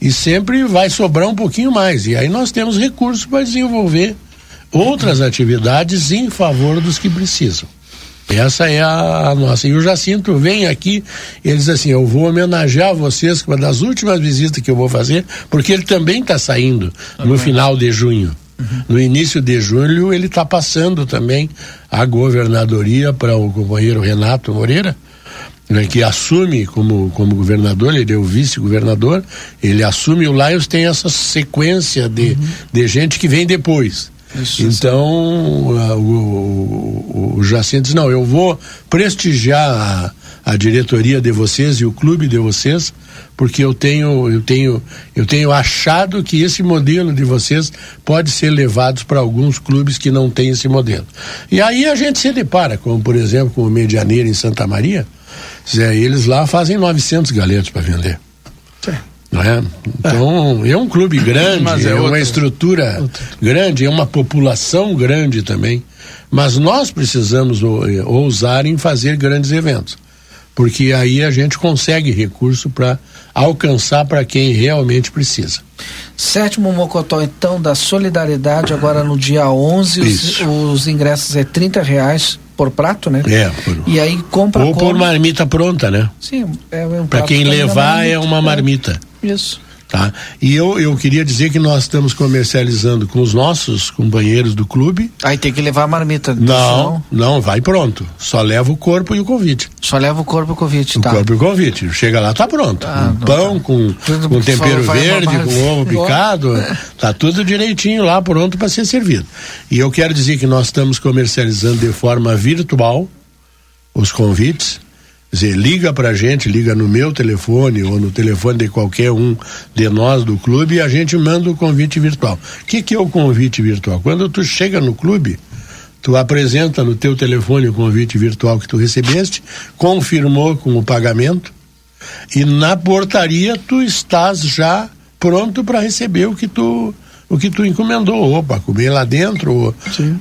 E sempre vai sobrar um pouquinho mais. E aí nós temos recursos para desenvolver outras atividades em favor dos que precisam. Essa é a, a, nossa. E o Jacinto vem aqui, ele diz assim: Eu vou homenagear vocês, uma das últimas visitas que eu vou fazer, porque ele também está saindo no final de junho. Uhum. No início de julho, ele está passando também a governadoria para o companheiro Renato Moreira, né, que assume como, como governador, ele é o vice-governador, ele assume o Laios, tem essa sequência de, uhum. de gente que vem depois. Isso, então, uh, o, o, o Jacinto diz, não, eu vou prestigiar a, a diretoria de vocês e o clube de vocês, porque eu tenho, eu tenho, eu tenho achado que esse modelo de vocês pode ser levado para alguns clubes que não têm esse modelo. E aí a gente se depara, como por exemplo com o Medianeiro em Santa Maria, eles lá fazem 900 galetos para vender. Sim. Não é? Então, é. é um clube (laughs) grande, Mas é, é uma estrutura outra. grande, é uma população grande também. Mas nós precisamos eh, ousar em fazer grandes eventos. Porque aí a gente consegue recurso para alcançar para quem realmente precisa. Sétimo Mocotó, então, da Solidariedade, agora no dia 11, os, os, ingressos é 30 reais por prato, né? É. Por... E aí compra Ou por marmita pronta, né? Sim. É um para quem levar é uma marmita. Isso. Tá? E eu, eu queria dizer que nós estamos comercializando com os nossos companheiros do clube. Aí tem que levar a marmita. Não, não, vai pronto. Só leva o corpo e o convite. Só leva o corpo e o convite, o tá. O corpo e o convite. Chega lá, tá pronto. Ah, um pão tá. com, com tempero verde, com ovo (laughs) picado. tá tudo direitinho lá, pronto para ser servido. E eu quero dizer que nós estamos comercializando de forma virtual os convites dizer, liga pra gente, liga no meu telefone ou no telefone de qualquer um de nós do clube e a gente manda o convite virtual. O que, que é o convite virtual? Quando tu chega no clube, tu apresenta no teu telefone o convite virtual que tu recebeste, confirmou com o pagamento e na portaria tu estás já pronto para receber o que tu o que tu encomendou, opa, comer lá dentro, ou,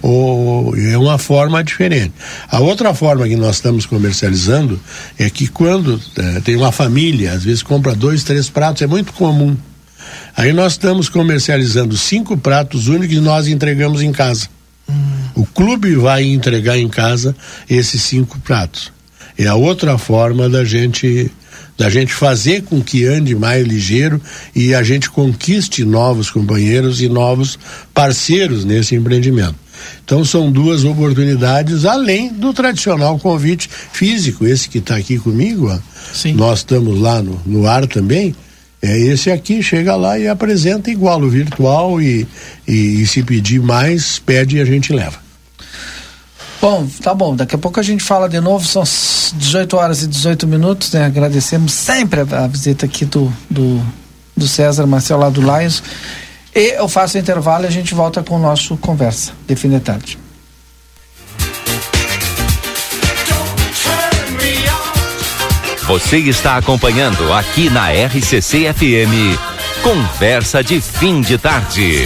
ou, é uma forma diferente. A outra forma que nós estamos comercializando é que quando é, tem uma família, às vezes compra dois, três pratos, é muito comum. Aí nós estamos comercializando cinco pratos únicos e nós entregamos em casa. Hum. O clube vai entregar em casa esses cinco pratos. É a outra forma da gente da gente fazer com que ande mais ligeiro e a gente conquiste novos companheiros e novos parceiros nesse empreendimento. Então são duas oportunidades além do tradicional convite físico, esse que está aqui comigo, ó. Sim. nós estamos lá no, no ar também. É esse aqui chega lá e apresenta igual o virtual e, e, e se pedir mais pede e a gente leva. Bom, tá bom. Daqui a pouco a gente fala de novo. São 18 horas e 18 minutos. Né? Agradecemos sempre a, a visita aqui do, do, do César Marcelo do Lions. E eu faço o intervalo e a gente volta com o nosso conversa de fim de tarde. Você está acompanhando aqui na RCC FM. Conversa de fim de tarde.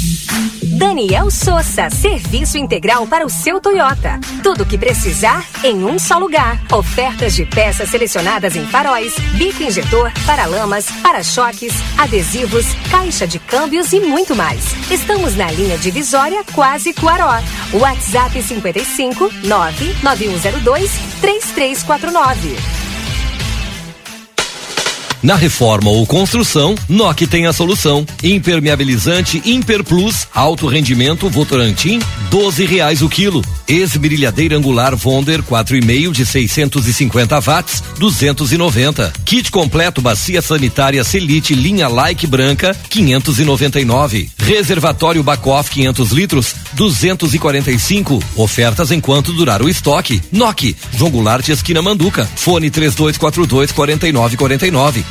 Daniel Souza, serviço integral para o seu Toyota. Tudo o que precisar em um só lugar. Ofertas de peças selecionadas em faróis, bico injetor, paralamas, para-choques, adesivos, caixa de câmbios e muito mais. Estamos na linha divisória Quase Cuaró. WhatsApp 55 99102 3349. Na reforma ou construção, NOC tem a solução. Impermeabilizante Imper Plus, alto rendimento Votorantim, doze reais o quilo. Esmerilhadeira angular Vonder 4,5 de 650 watts, 290. Kit completo bacia sanitária Selite linha Like branca, 599. Reservatório Bacoff 500 litros, 245. Ofertas enquanto durar o estoque. NOC, João Goulart esquina Manduca. Fone 3242 4949.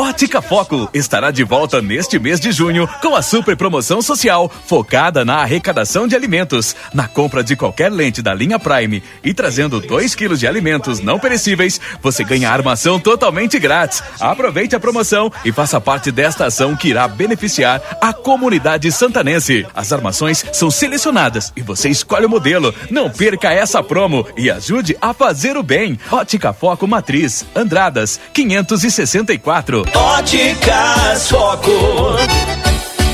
Ótica Foco estará de volta neste mês de junho com a super promoção social focada na arrecadação de alimentos. Na compra de qualquer lente da linha Prime e trazendo 2 quilos de alimentos não perecíveis, você ganha armação totalmente grátis. Aproveite a promoção e faça parte desta ação que irá beneficiar a comunidade santanense. As armações são selecionadas e você escolhe o modelo. Não perca essa promo e ajude a fazer o bem. Ótica Foco Matriz, Andradas, 564. Óticas Foco.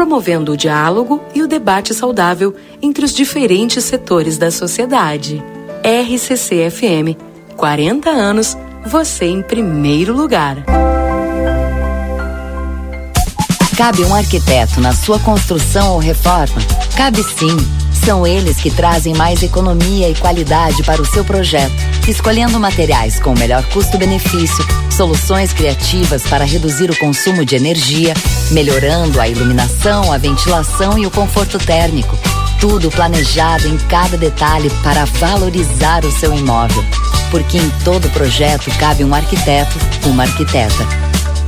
promovendo o diálogo e o debate saudável entre os diferentes setores da sociedade. RCC-FM, 40 anos, você em primeiro lugar. Cabe um arquiteto na sua construção ou reforma? Cabe sim. São eles que trazem mais economia e qualidade para o seu projeto, escolhendo materiais com o melhor custo-benefício, soluções criativas para reduzir o consumo de energia, melhorando a iluminação, a ventilação e o conforto térmico. Tudo planejado em cada detalhe para valorizar o seu imóvel. Porque em todo projeto cabe um arquiteto, uma arquiteta.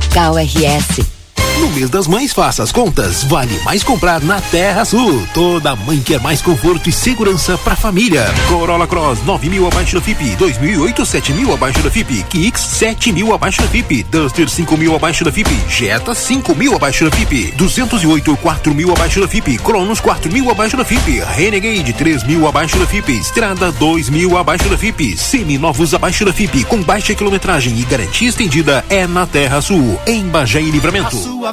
KRS no mês das mães, faça as contas. Vale mais comprar na Terra Sul. Toda mãe quer mais conforto e segurança para a família. Corolla Cross, 9 mil abaixo da FIP. 2008, 7 mil abaixo da FIP. Kicks, 7 mil abaixo da FIP. Duster, 5 mil abaixo da FIP. Jetta, 5 mil abaixo da FIP. 208, 4 mil abaixo da FIP. Cronos, 4 mil abaixo da FIP. Renegade, 3 mil abaixo da FIP. Estrada, 2 mil abaixo da FIP. Semi-novos abaixo da FIP. Com baixa quilometragem e garantia estendida é na Terra Sul. Em Bagé e Livramento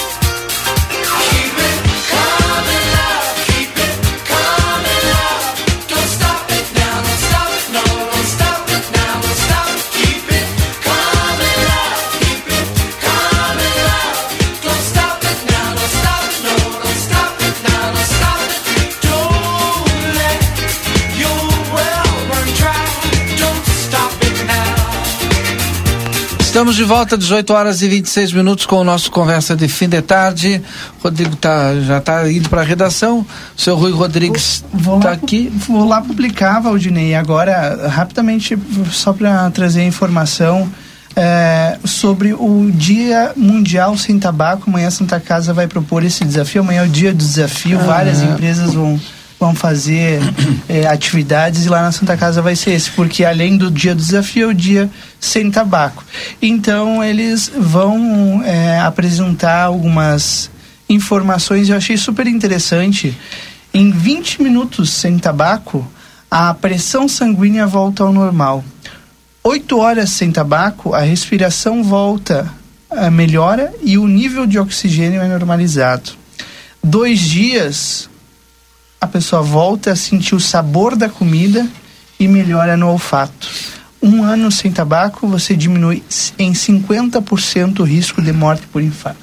Estamos de volta, 18 horas e 26 minutos, com o nosso conversa de fim de tarde. Rodrigo tá, já está indo para a redação. O seu Rui Rodrigues está aqui. Vou lá publicar, Valdinei. Agora, rapidamente, só para trazer informação. É, sobre o Dia Mundial Sem Tabaco. Amanhã a Santa Casa vai propor esse desafio. Amanhã é o dia do desafio. Ah, Várias é. empresas vão vão fazer é, (coughs) atividades e lá na Santa Casa vai ser esse, porque além do dia do desafio, é o dia sem tabaco. Então eles vão é, apresentar algumas informações, eu achei super interessante. Em 20 minutos sem tabaco, a pressão sanguínea volta ao normal. 8 horas sem tabaco, a respiração volta, a melhora e o nível de oxigênio é normalizado. Dois dias a pessoa volta a sentir o sabor da comida e melhora no olfato. Um ano sem tabaco, você diminui em 50% o risco de morte por infarto.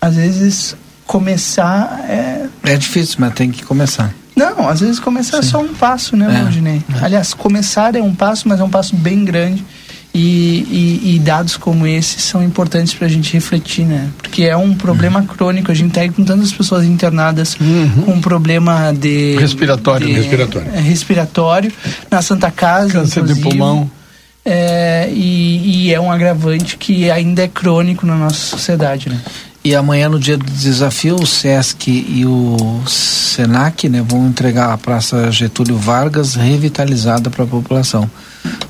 Às vezes, começar é. É difícil, mas tem que começar. Não, às vezes começar é só um passo, né, É. Valdinei? Aliás, começar é um passo, mas é um passo bem grande. E, e- e dados como esse são importantes para a gente refletir, né? Porque é um problema crônico. A gente está com tantas pessoas internadas com problema de Respiratório, de- respiratório. é, respiratório na Santa Casa, Câncer de pulmão. É, e, e é um agravante que ainda é crônico na nossa sociedade, né? E amanhã, no dia do desafio, o SESC e o SENAC né, vão entregar a Praça Getúlio Vargas revitalizada para a população.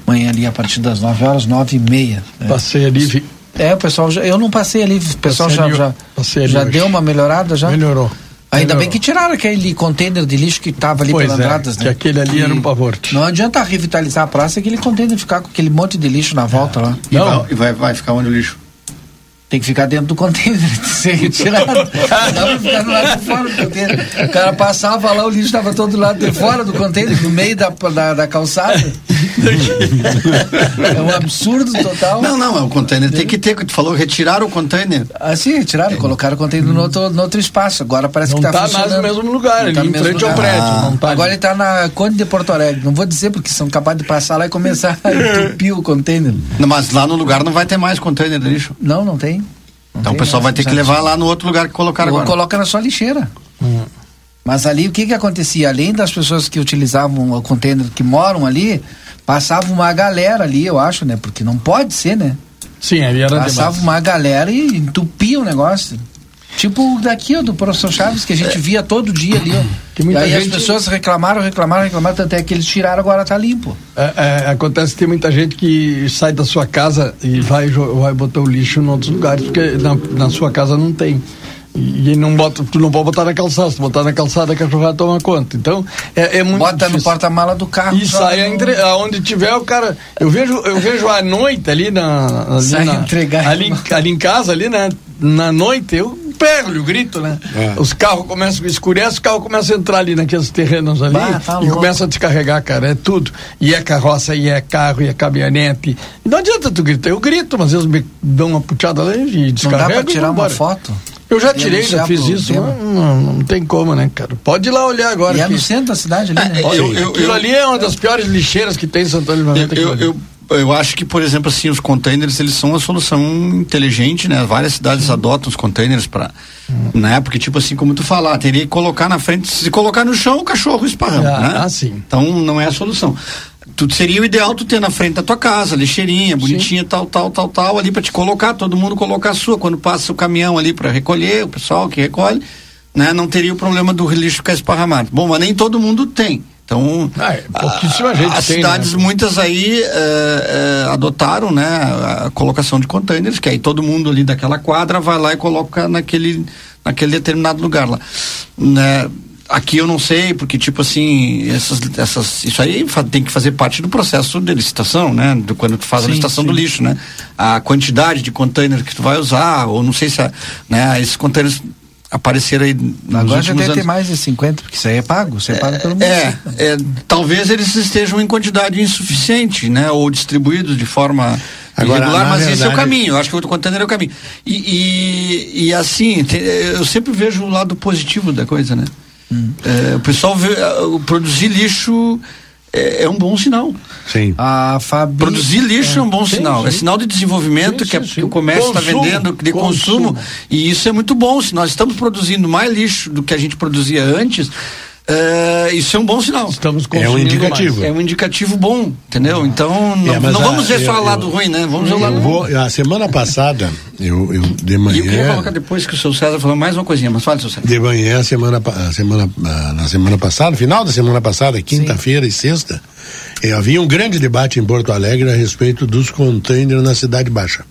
Amanhã ali a partir das 9 horas, 9 e meia. né? Passei ali, vi. É, o pessoal já, eu não passei ali, o pessoal Passei já, ali, já, já deu uma melhorada já? Melhorou. Ainda Melhorou. bem que tiraram aquele container de lixo que estava ali Pois pelas é, entradas, né? que aquele ali era um pavor. Não adianta revitalizar a praça e aquele container ficar com aquele monte de lixo na volta lá. E, vai, e vai, vai ficar onde o lixo? Tem que ficar dentro do container, (laughs) tem que ser retirado. Não dá pra ficar do lado de fora do container. O cara passava lá, o lixo estava todo do lado de fora do container, no meio da, da, da calçada. é um absurdo total. Não, não, o container tem que ter, tu falou retirar o container. Ah, sim, retiraram, colocaram o container no outro, no outro espaço. Agora parece Não que tá, tá mais funcionando. no mesmo lugar, Não ali no em mesmo frente ao lugar. prédio, não tá Agora ali. ele tá na Conde de Porto Alegre. Não vou dizer porque são capazes de passar lá e começar a (laughs) entupir o container. Não, mas lá no lugar não vai ter mais container de lixo. Não, não tem. Não Então o pessoal vai ter que levar lá no outro lugar que colocaram Ou agora. coloca na sua lixeira. Mas ali o que que acontecia? Além das pessoas que utilizavam o container que moram ali, passava uma galera ali, eu acho, né? Porque não pode ser, né? Sim, ali era Passava demais. uma galera e entupia o negócio. Tipo o daqui, ó, do professor Chaves, que a gente via todo dia ali, ó. E aí as gente- pessoas reclamaram, reclamaram, reclamaram, tanto é que eles tiraram, agora tá limpo. É, é, acontece que tem muita gente que sai da sua casa e vai, vai botar o lixo em outros lugares, porque na, na sua casa não tem. E, não bota, tu não pode botar na calçada, se tu botar na calçada a cachorrada toma conta. Então, é, é muito Bota no difícil. porta-mala do carro. E sai no- entre, aonde tiver o cara. Eu vejo, eu vejo à noite ali na. Ali, Sai na, entregar. ali, ali em casa, ali, né? Na noite, eu pego o grito, né? É. Os carros começam, escurece, os carros começam a entrar ali naqueles terrenos ali Bah, tá e louco. começam a descarregar, cara. É tudo. E é carroça, e é carro, e é caminhonete. E não adianta tu gritar. Eu grito, mas eles me dão uma puxada lá e Não dá descarrego. pra tirar uma foto? Eu já tirei, já fiz isso, não, não tem como, né, cara? Pode ir lá olhar agora. E é no centro da cidade ali, né? É, eu- eu- Aquilo ali é uma das piores lixeiras que tem em Santana do Livramento. Eu, eu. Eu, acho que, por exemplo, assim, os containers, eles são uma solução inteligente, né? Várias cidades adotam os containers para, né? Porque, tipo assim, como tu falar, teria que colocar na frente, se colocar no chão, o cachorro esparrama, Ah, né? ah, sim. Então, não é a solução. Tu, seria o ideal tu ter na frente da tua casa, lixeirinha, bonitinha, tal, tal, tal, tal, ali para te colocar, todo mundo colocar a sua. Quando passa o caminhão ali para recolher, o pessoal que recolhe, né? Não teria o problema do lixo ficar esparramado. Bom, mas nem todo mundo tem. Então, Ah, é, pouquíssima gente as tem, cidades, né? muitas aí eh, eh, adotaram, né, a colocação de containers, que aí todo mundo ali daquela quadra vai lá e coloca naquele, naquele determinado lugar lá, né? Aqui eu não sei, porque tipo assim, essas, essas, isso aí tem que fazer parte do processo de licitação, né? Do, quando tu faz a Sim, licitação do sim. lixo, né? A quantidade de containers que tu vai usar, ou não sei se, a- né? Esses containers apareceram aí nos Agora já deve ter mais de 50, porque isso aí é pago, isso é pago pelo mundo. É, é, talvez eles estejam em quantidade insuficiente, né? Ou distribuídos de forma Agora, irregular, mas esse é o verdade- caminho. Eu acho que o container é o caminho. E, e, e assim, te- eu sempre vejo o lado positivo da coisa, né? Hum. É, o pessoal vê, ah, o produzir lixo é, é um bom sinal. Sim. A Fabi... Produzir lixo é, um bom Sim, sinal. É sim. sinal de desenvolvimento Sim, que, é- que o comércio está vendendo, de consumo. consumo. E isso é muito bom. Se nós estamos produzindo mais lixo do que a gente produzia antes, eh, isso é um bom sinal. Estamos É um consumindo indicativo. É um indicativo bom, entendeu? Então, não, É, não a- vamos ver só o lado eu- ruim, né? Vamos ver o lado vou, a semana passada, eu, eu de E eu queria manhã. colocar depois que o seu César falou mais uma coisinha, mas fale, seu César. De manhã, semana, semana, na semana passada, final da semana passada, quinta-feira e sexta, eh, havia um grande debate em Porto Alegre a respeito dos containers na Cidade Baixa.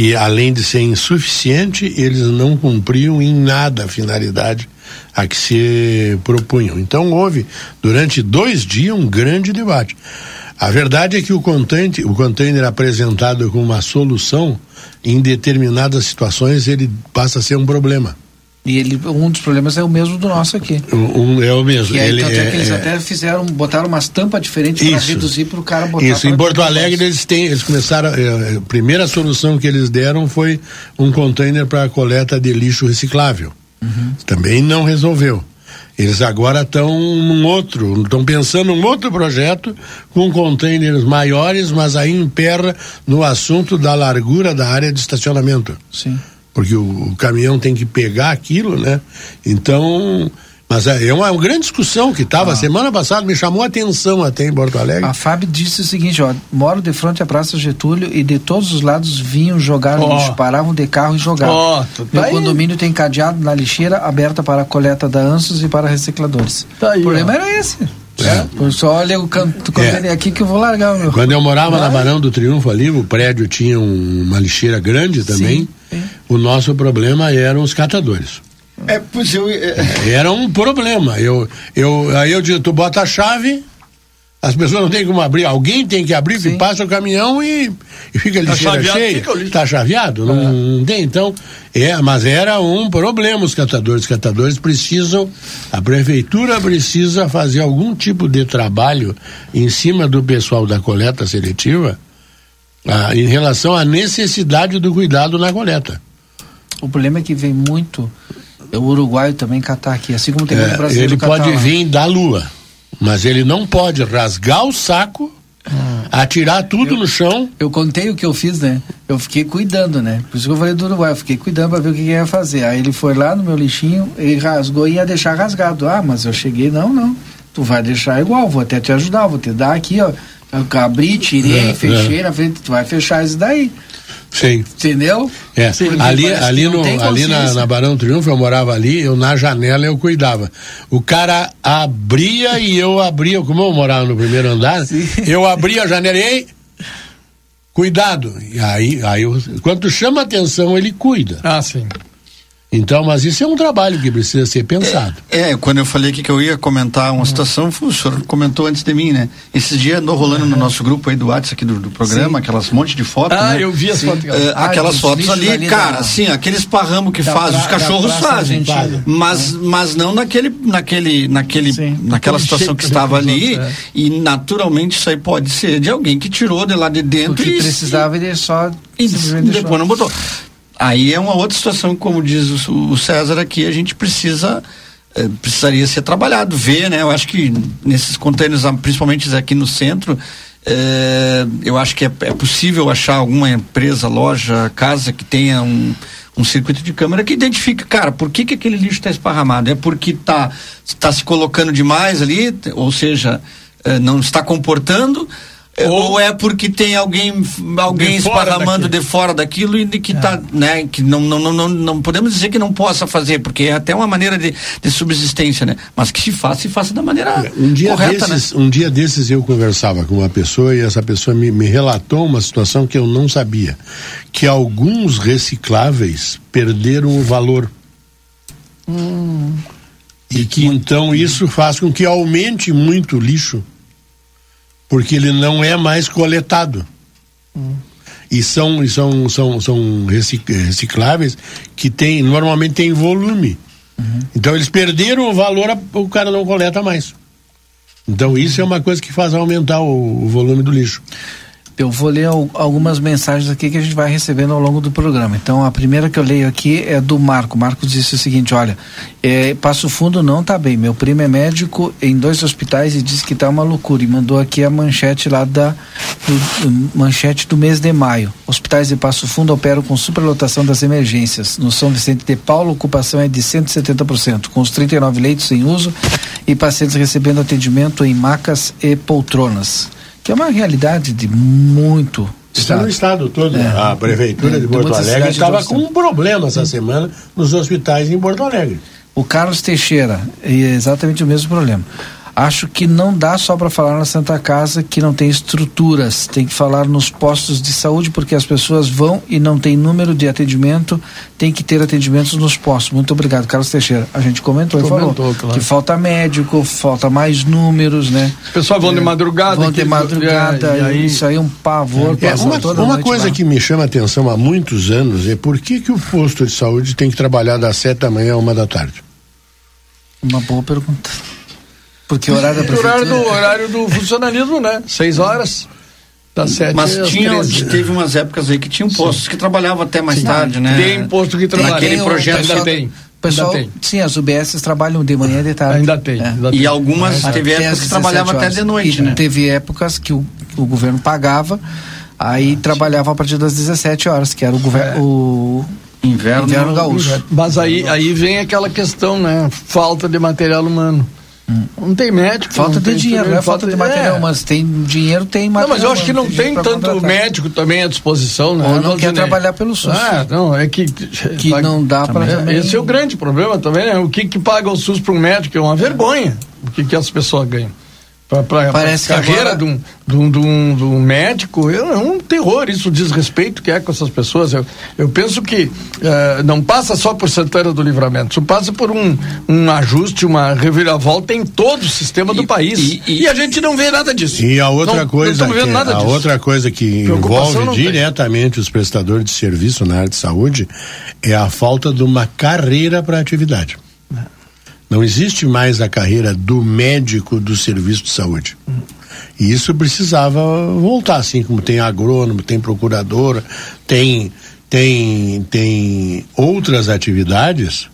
Que além de ser insuficiente, eles não cumpriam em nada a finalidade a que se propunham. Então houve, durante dois dias, um grande debate. A verdade é que o container, o container apresentado como uma solução, em determinadas situações, ele passa a ser um problema. E ele, um dos problemas é o mesmo do nosso aqui. Um, um é o mesmo. Aí, ele tanto é, que eles é- até fizeram, botaram umas tampas diferentes para reduzir para o cara botar. Isso, em Porto Alegre eles têm, eles começaram, eh, a primeira solução que eles deram foi um container para coleta de lixo reciclável. Também não resolveu. Eles agora estão num outro, estão pensando num outro projeto com containers maiores, mas aí emperra no assunto da largura da área de estacionamento. Sim. Porque o, caminhão tem que pegar aquilo, né? Então, mas é, é uma, grande discussão que Ah. estava semana passada, me chamou a atenção até em Porto Alegre. A Fábio disse o seguinte, ó, moro de frente à Praça Getúlio e de todos os lados vinham jogar Ó. lixo, paravam de carro e jogavam. Tá Meu aí. condomínio tem cadeado na lixeira aberta para a coleta da ANSOS e para recicladores. Tá aí, o problema ó. era esse. É. Eu só olha o canto É. é aqui que eu vou largar o meu. Quando eu morava na Barão do Triunfo ali, o prédio tinha um- uma lixeira grande também. O nosso problema eram os catadores. É, pois eu. é, Era um problema. Eu, eu, aí eu digo, tu bota a chave, as pessoas não têm como abrir, alguém tem que abrir, que passa o caminhão e, e fica a Tá chaveado, cheia. Está chaveado, não, não tem. Então, é, mas era um problema os catadores. Os catadores precisam, a prefeitura precisa fazer algum tipo de trabalho em cima do pessoal da coleta seletiva ah, em relação à necessidade do cuidado na coleta. O problema é que vem muito o uruguaio também catar aqui, assim como tem muito É, brasileiro ele pode lá. vir da lua, mas ele não pode rasgar o saco, atirar tudo no chão. Eu contei o que eu fiz, né? Eu fiquei cuidando, né? Por isso que eu falei do Uruguai, eu fiquei cuidando pra ver o que, que ia fazer. Aí ele foi lá no meu lixinho, ele rasgou e ia deixar rasgado. Ah, mas eu cheguei, não, não. Tu vai deixar igual, vou até te ajudar, vou te dar aqui, ó. Eu abri, tirei, É, fechei é. na frente, tu vai fechar isso daí. Sim. Entendeu? É, Porque ali, ali, no, ali na, na Barão Triunfo, eu morava ali, eu na janela eu cuidava. O cara abria e eu abria, como eu morava no primeiro andar, eu abria a janela e ei, cuidado. E aí, aí eu, quando chama atenção, ele cuida. Ah, sim. Então, mas isso é um trabalho que precisa ser pensado. É, quando eu falei aqui que eu ia comentar uma situação, o senhor comentou antes de mim, né? Esses dias andou rolando no nosso grupo aí do WhatsApp aqui do, do programa, Sim. aquelas monte de fotos. Ah, né? eu vi as Sim. fotos. É, Ah, aquelas fotos ali, ali cara, da- assim, aqueles parramos que da fazem, os pra- da cachorros fazem. Mas, mas não naquele, naquele, naquele, naquela Aquele situação que estava os ali. é. E naturalmente isso aí pode ser de alguém que tirou de lá de O dentro que e, precisava ele só e depois não botou. Aí é uma outra situação, como diz o, o César aqui, a gente precisa eh, precisaria ser trabalhado, ver, né? Eu acho que nesses contêineres, ah, principalmente aqui no centro, eh, eu acho que é, é possível achar alguma empresa, loja, casa que tenha um, um circuito de câmera que identifique, cara, por que, que aquele lixo está esparramado? É porque está tá se colocando demais ali, ou seja, eh, não está comportando. Eh, Ou, é porque tem alguém alguém De fora esparramando daquilo. de fora daquilo e de que tá, né, que não, não, não, não, não podemos dizer que não possa fazer, porque é até uma maneira de, de subsistência, né? Mas que se faça, se faça da maneira Um dia, correta, desses, né? um dia desses eu conversava com uma pessoa e essa pessoa me, me relatou uma situação que eu não sabia. Que alguns recicláveis perderam o valor. E que então isso faz com que aumente muito o lixo, porque ele não é mais coletado. E são, e são, são, são recic- recicláveis que tem, normalmente tem volume. Então eles perderam o valor, o cara não coleta mais. Então isso é uma coisa que faz aumentar o, o volume do lixo. Eu vou ler al- algumas mensagens aqui que a gente vai recebendo ao longo do programa. Então, a primeira que eu leio aqui é do Marco. Marco disse o seguinte: olha, é, Passo Fundo não tá bem. Meu primo é médico em dois hospitais e disse que tá uma loucura. E mandou aqui a manchete lá da do- manchete do mês de maio. Hospitais de Passo Fundo operam com superlotação das emergências. No São Vicente de Paulo, ocupação é de 170%, com os 39 leitos em uso e pacientes recebendo atendimento em macas e poltronas. Que é uma realidade de muito Está no estado todo. É. A prefeitura É, de de Porto Alegre estava com um problema essa semana nos hospitais em Porto Alegre. O Carlos Teixeira, é exatamente o mesmo problema. Acho que não dá só para falar na Santa Casa que não tem estruturas. Tem que falar nos postos de saúde, porque as pessoas vão e não tem número de atendimento. Tem que ter atendimentos nos postos. Muito obrigado, Carlos Teixeira. A gente comentou, Comentou, e falou claro. que falta médico, falta mais números, né? Os pessoal vão de madrugada. Vão de madrugada, é, e aí- isso aí é um pavor. É, passar uma uma coisa lá. que me chama a atenção há muitos anos é por que, que o posto de saúde tem que trabalhar das sete da manhã a uma da tarde? Uma boa pergunta. Porque o horário da O horário do, prefeitura... horário do funcionalismo, né? Seis horas. Mas tinha, 13. teve umas épocas aí que tinham postos que trabalhavam até mais tarde, né? Tem posto que trabalha. Naquele Tem, projeto ainda só- tem. Pessoal, Ainda tem. sim, as UBS trabalham de manhã e de tarde. Ainda tem. É. ainda E tem. algumas Até teve épocas que 17 trabalhava até horas. de noite, E né? Teve épocas que o, o governo pagava, aí trabalhava a partir das 17 horas, que era o governo. O Inverno, inverno gaúcho. Mas aí, aí vem aquela questão, né? Falta de material humano. Não tem médico. Falta não de tem dinheiro, tudo, não é falta de material, é. mas tem dinheiro, tem Não, material. mas eu acho que não tem pra tanto contratar. médico também à disposição, né? Ou não quer Valdinei? trabalhar pelo SUS. Ah, não, é que. Que não dá pra É, Esse é o grande problema também, né? O que, que paga o SUS para um médico é uma vergonha. O que, que as pessoas ganham. Pra, Parece pra que carreira agora- de, um, de, um, de, um, médico é um terror, isso o desrespeito que é com essas pessoas. Eu, eu penso que eh, não passa só por Santana do Livramento, isso passa por um, um ajuste, uma reviravolta em todo o sistema do país. E, a gente não vê nada disso. E a outra Não- não coisa, estamos vendo que, nada a disso. outra coisa que envolve não tem. diretamente os prestadores de serviço na área de saúde é a falta de uma carreira para a atividade. Não existe mais a carreira do médico do serviço de saúde. E isso precisava voltar, assim como tem agrônomo, tem procurador, tem tem tem outras atividades.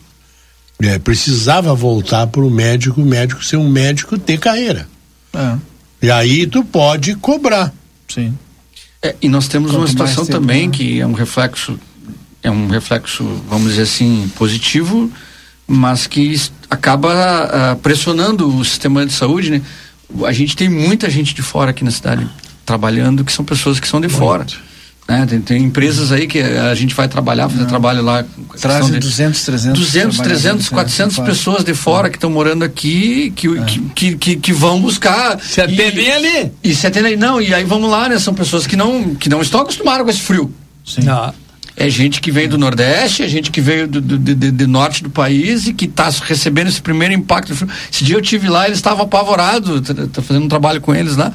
é, precisava voltar para o médico, o médico ser um médico ter carreira. É, E aí tu pode cobrar. sim. É, e nós temos Quanto uma situação também né? que é um reflexo, é um reflexo, vamos dizer assim, positivo, mas que acaba ah, pressionando o sistema de saúde, né? A gente tem muita gente de fora aqui na cidade trabalhando que são pessoas que são de fora. Né? Tem, tem empresas aí que a gente vai trabalhar, fazer trabalho lá. Trazem questão de- 200, 300. 200, 300, trabalhadores, né, 400 de fora. pessoas de fora que estão morando aqui, que, que, que, que, que vão buscar. Se atendem e, ali. E se atendem, não, e aí vamos lá, né? São pessoas que não, que não estão acostumadas com esse frio. Sim. Ah, É gente que vem do Nordeste, é gente que veio do, do, de- de norte do país e que está recebendo esse primeiro impacto do. Esse dia eu tive lá, eles estavam apavorados, tá fazendo um trabalho com eles lá.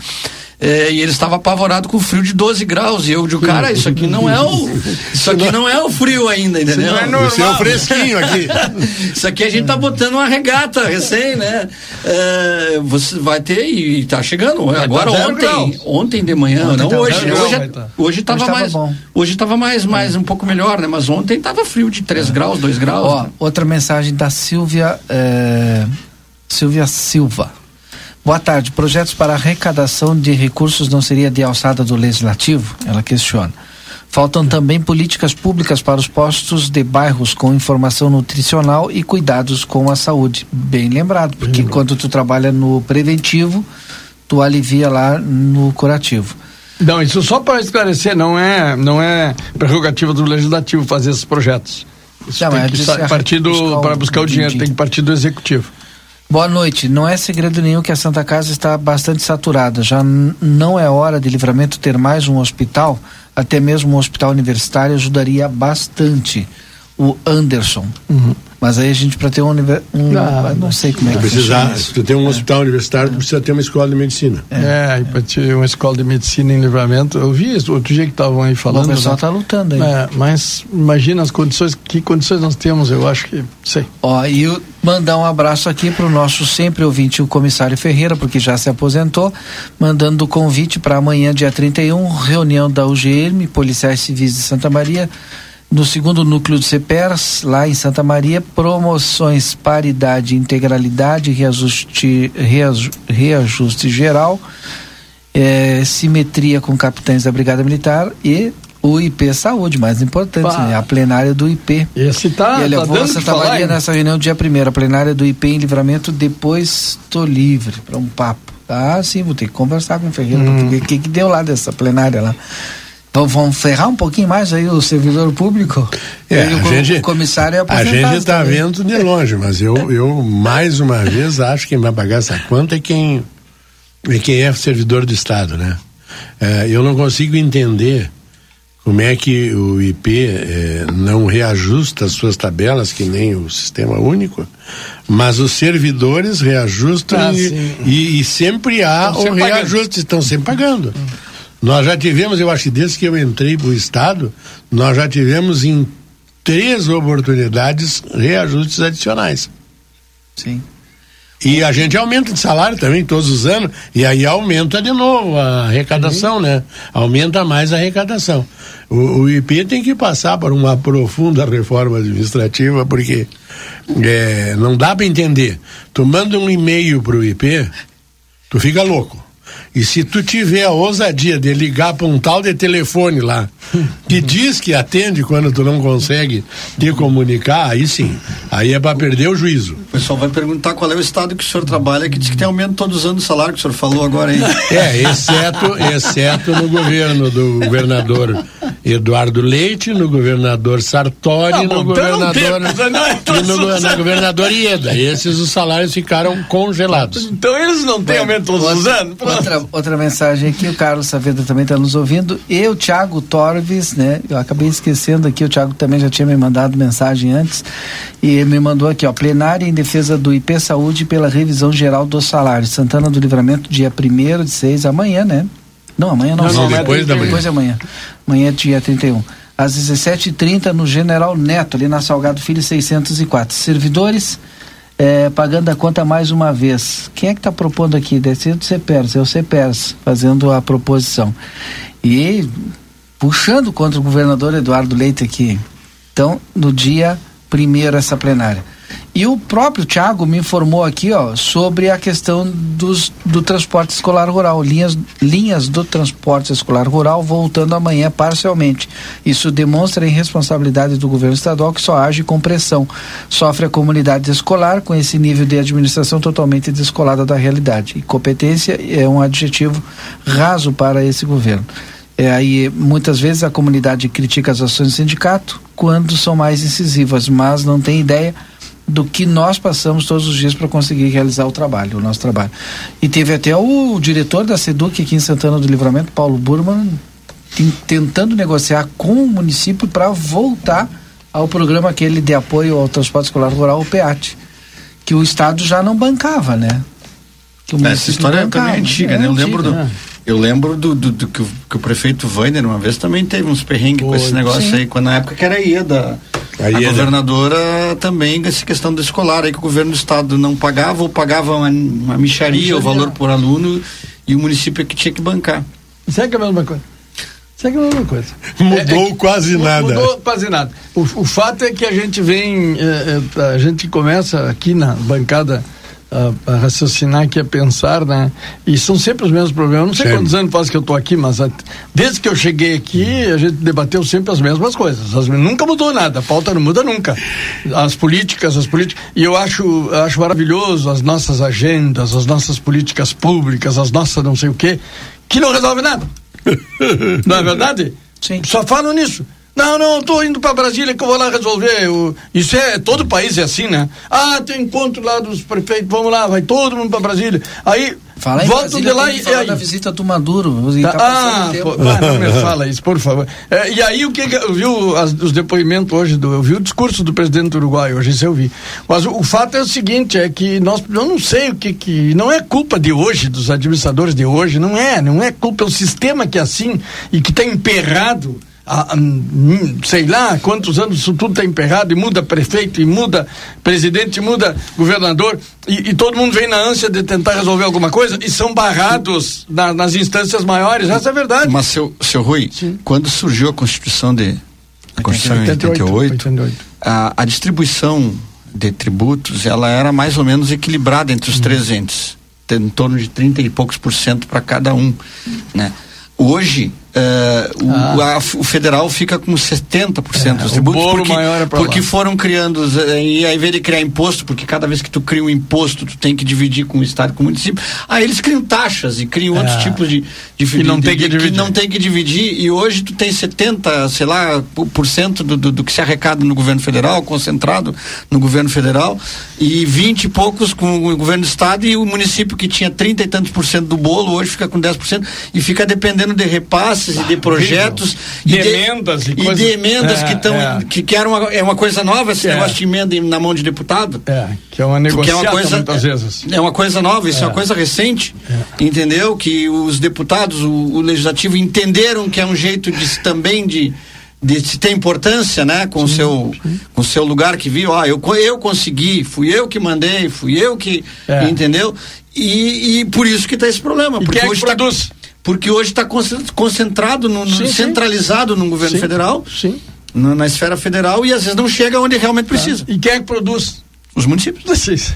É, e eles estavam apavorados com o frio de 12 graus. E eu digo, cara, isso aqui não é o. Isso aqui não é o frio ainda, entendeu? não é normal. Isso é o fresquinho aqui. (laughs) Isso aqui a gente tá botando uma regata recém, né? É, você vai ter e tá chegando. Agora tá zero ontem, graus. ontem de manhã, Ontem não tá hoje. grau, Hoje, vai tá. hoje tava Hoje mais, bom. hoje tava mais, mais um pouco melhor, né? Mas ontem tava frio de 3 graus, 2 graus. Ó, né? outra mensagem da Silvia é, Silvia Silva. Boa tarde. Projetos para arrecadação de recursos não seria de alçada do legislativo? Ela questiona. Faltam também políticas públicas para os postos de bairros com informação nutricional e cuidados com a saúde. Bem lembrado, porque quando tu trabalha no preventivo, tu alivia lá no curativo. Não, isso só para esclarecer, não é, não é prerrogativa do legislativo fazer esses projetos. Isso Não, tem é que partir do para buscar o dinheiro, tem que partir do executivo. Boa noite. Não é segredo nenhum que a Santa Casa está bastante saturada. Já não é hora de livramento ter mais um hospital, até mesmo um hospital universitário ajudaria bastante. O Anderson. Mas aí a gente para ter um, univer- um Ah, não sei como é que Precisar, funciona se isso. tu tem um hospital universitário, tu precisa ter uma escola de medicina. É, e para ter uma escola de medicina em livramento, eu vi isso outro dia que estavam aí O falando. pessoal né? está lutando aí. É, mas imagina as condições, que condições nós temos, eu acho que, sei. Ó, e eu mandar um abraço aqui para o nosso sempre ouvinte, o comissário Ferreira, porque já se aposentou, mandando o convite para amanhã, dia 31, reunião da UGM, Policiais Civis de Santa Maria, no segundo núcleo de CEPERS, lá em Santa Maria, promoções paridade, integralidade, reajuste, reaju- reajuste geral, eh, simetria com capitães da Brigada Militar e o IP Saúde, mais importante, né? a plenária do IP. Esse tá, E ele tá levou a dando o que Santa falar, Maria hein? nessa reunião dia primeiro, a plenária do IP em livramento, depois tô livre para um papo. Ah, sim, vou ter que conversar com o Ferreira, Hum. porque o que, que deu lá dessa plenária lá? Então vamos ferrar um pouquinho mais aí o servidor público? É, a o, gente, comissário é A gente está vendo de longe, mas eu, eu mais uma vez acho que quem vai pagar essa conta é quem é quem é servidor do Estado, né? É, eu não consigo entender como é que o IP eh, não reajusta as suas tabelas, que nem o sistema único, mas os servidores reajustam Ah, e, e- e sempre há Estão o sempre pagando. reajuste, estão sempre pagando. Nós já tivemos, eu acho que desde que eu entrei para o Estado, nós já tivemos em três oportunidades reajustes adicionais. Sim. E a gente aumenta de salário também todos os anos, e aí aumenta de novo a arrecadação, né? Aumenta mais a arrecadação. O, o IP tem que passar por uma profunda reforma administrativa, porque é, não dá para entender. Tu manda um e-mail pro IP, tu fica louco. E se tu tiver a ousadia de ligar para um tal de telefone lá, que (laughs) diz que atende quando tu não consegue te comunicar, aí sim. Aí é para perder o juízo. O pessoal vai perguntar qual é o estado que o senhor trabalha, que diz que tem aumento todos os anos do salário, que o senhor falou agora, hein? (laughs) É, exceto, exceto no governo do governador Eduardo Leite, no governador Sartori, Ah, no bom, então não governador não é e no, na governador Ieda. Esses os salários ficaram congelados. Então eles não têm aumento todos os anos. Outra, outra mensagem aqui, o Carlos Saavedra também está nos ouvindo. E o Thiago Torves, né? Eu acabei esquecendo aqui, o Thiago também já tinha me mandado mensagem antes. E ele me mandou aqui, ó, plenária em defesa do IP Saúde pela revisão geral dos salários. Santana do Livramento, dia 1 de 6, amanhã, né? Não, amanhã não. Não, não, depois da manhã. Depois da manhã. Amanhã é dia 31. Às 17h30 no General Neto, ali na Salgado Filho 604. Servidores é, pagando a conta mais uma vez. Quem é que está propondo aqui? Deve do CEPERS, é o CEPERS fazendo a proposição. E puxando contra o governador Eduardo Leite aqui. Então, no dia primeiro essa plenária. E o próprio Tiago me informou aqui, ó, sobre a questão dos, do transporte escolar rural, linhas, linhas do transporte escolar rural voltando amanhã parcialmente. Isso demonstra a irresponsabilidade do governo estadual que só age com pressão. Sofre a comunidade escolar com esse nível de administração totalmente descolada da realidade. E competência é um adjetivo raso para esse governo. É, aí muitas vezes a comunidade critica as ações do sindicato quando são mais incisivas, mas não tem ideia do que nós passamos todos os dias para conseguir realizar o trabalho, o nosso trabalho. E teve até o diretor da SEDUC aqui em Santana do Livramento, Paulo Burman, tentando negociar com o município para voltar ao programa aquele de apoio ao transporte escolar rural, o PEAT, que o Estado já não bancava, né? Essa história bancava. também é antiga, É né? Eu lembro antiga, do. né? Eu lembro do, do, do que, o, que o prefeito Vainer uma vez também teve uns perrengues com esse negócio Sim. aí, quando na época que era a IEDA. A A, governadora também, essa questão do escolar aí, que o governo do estado não pagava ou pagava uma, uma micharia, o valor por aluno, e o município é que tinha que bancar. Isso é que é a mesma coisa. Isso é que é a mesma coisa. Mudou quase mu- nada. Mudou quase nada. O, o fato é que a gente vem, eh, eh, a gente começa aqui na bancada a, a raciocinar aqui, a pensar, né? E são sempre os mesmos problemas. Eu não sei Sempre. quantos anos faz que eu tô aqui, mas a- desde que eu cheguei aqui, a gente debateu sempre as mesmas coisas. As- nunca mudou nada, a pauta não muda nunca. As políticas, as políticas. E eu acho, acho maravilhoso as nossas agendas, as nossas políticas públicas, as nossas não sei o quê, que não resolve nada. (laughs) Não é verdade? Sim. Só falam nisso. Não, não, eu tô indo para Brasília que eu vou lá resolver. o- Isso é, todo país é assim, né? Ah, tem encontro lá dos prefeitos, vamos lá, vai todo mundo para Brasília. Aí, Fala em voltam Brasília, de lá e, falar da visita do Maduro. Tá, tá ah, pô, ah, não me fala isso, por favor. É, e aí o que, que eu vi o- as- os depoimentos hoje do, eu vi o discurso do presidente do Uruguai hoje, isso eu vi. Mas o, o fato é o seguinte, é que nós, eu não sei o que que não é culpa de hoje dos administradores de hoje, não é, não é culpa é o sistema que é assim e que está emperrado. Há, hum, sei lá quantos anos isso tudo está emperrado e muda prefeito e muda presidente e muda governador e, e todo mundo vem na ânsia de tentar resolver alguma coisa e são barrados na- nas instâncias maiores essa é a verdade Mas, seu, seu Rui, quando surgiu a Constituição de. A Constituição em 88, 88. a, a distribuição de tributos ela era mais ou menos equilibrada entre os Uhum. três entes, em torno de 30 e poucos por cento para cada um, né? Hoje eh, o, Ah. a- o federal fica com 70% dos o tributos bolo porque, maior é porque lá. foram criando eh, e ao invés de criar imposto porque cada vez que tu cria um imposto tu tem que dividir com o estado com o município aí eles criam taxas e criam outros É. tipos de, de Que não de- tem que de- dividir. não tem que dividir e hoje tu tem 70 sei lá por- cento do, do, do que se arrecada no governo federal concentrado no governo federal e 20 e poucos com o governo do estado e o município que tinha 30 e tantos por cento do bolo hoje fica com 10% e fica dependendo de repasses e de projetos e De emendas e e de emendas É, que estão é. que, que era uma, é uma coisa nova esse É. negócio de emenda em- na mão de deputado É, que é uma porque é uma coisa muitas vezes. é uma coisa nova isso é, É. uma coisa recente entendeu que os deputados o, o legislativo entenderam que é um jeito de também de de ter importância, né, com o seu com seu lugar que viu, ah, eu eu consegui, fui eu que mandei, fui eu que, É. entendeu? E, e por isso que está esse problema, E porque quem é que hoje tá, produz? Porque hoje está concentrado no, no- Sim, sim. centralizado no governo Sim, federal, sim. na, na esfera federal e às vezes não chega onde realmente precisa. E quem é que produz? Os municípios. Vocês.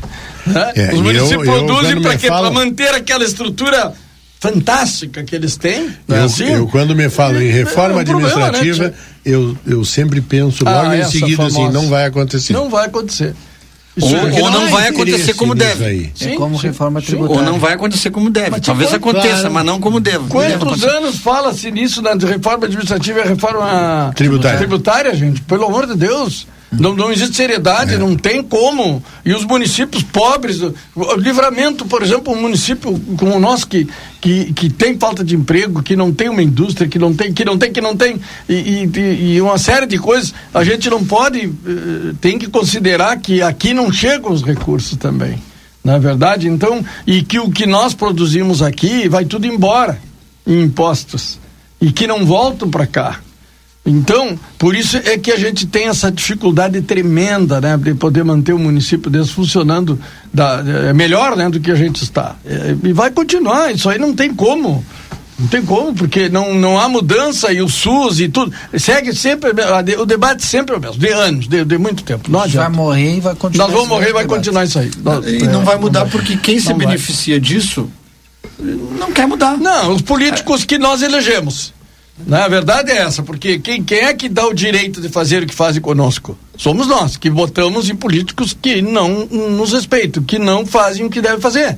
né? É, Os municípios eu- produzem para quê? manter aquela estrutura fantástica que eles têm. não é Eu, assim? eu, quando me falo em reforma É um problema, né, administrativa, eu, eu sempre penso logo Ah, em seguida assim, famosa. não vai acontecer. Não vai acontecer. Ou, é- ou não, vai acontecer interesse como deve. aí. É como reforma Ou tributária. não vai acontecer como deve. Mas Talvez tipo, aconteça, claro. mas não como deve. Deve Quantos acontecer. anos fala-se nisso na reforma administrativa e reforma Tributária. tributária, gente? Pelo amor de Deus. Não, não existe seriedade, não tem como. E os municípios pobres, o, o livramento, por exemplo, um município como o nosso que, que, que tem falta de emprego, que não tem uma indústria, que não tem, que não tem, que não tem, e, e- e uma série de coisas, a gente não pode, eh, tem que considerar que aqui não chegam os recursos também. Na é verdade, então, e que o que nós produzimos aqui vai tudo embora em impostos e que não voltam para cá. Então, por isso é que a gente tem essa dificuldade tremenda, né, de poder manter o município desse funcionando da, é melhor, né, do que a gente está. É, e vai continuar, isso aí não tem como. Não tem como, porque não, não há mudança e o SUS e tudo. Segue sempre, o debate sempre é o mesmo, de anos, de, de muito tempo. Não A gente vai adianta. morrer e vai continuar. Nós vamos morrer e vai debate. continuar isso aí. Nós- E não é, vai mudar porque quem se Não vai. beneficia disso não quer mudar. Não, os políticos que nós elegemos. Na verdade é essa, porque quem, quem é que dá o direito de fazer o que fazem conosco? Somos nós, que votamos em políticos que não nos respeitam, que não fazem o que devem fazer.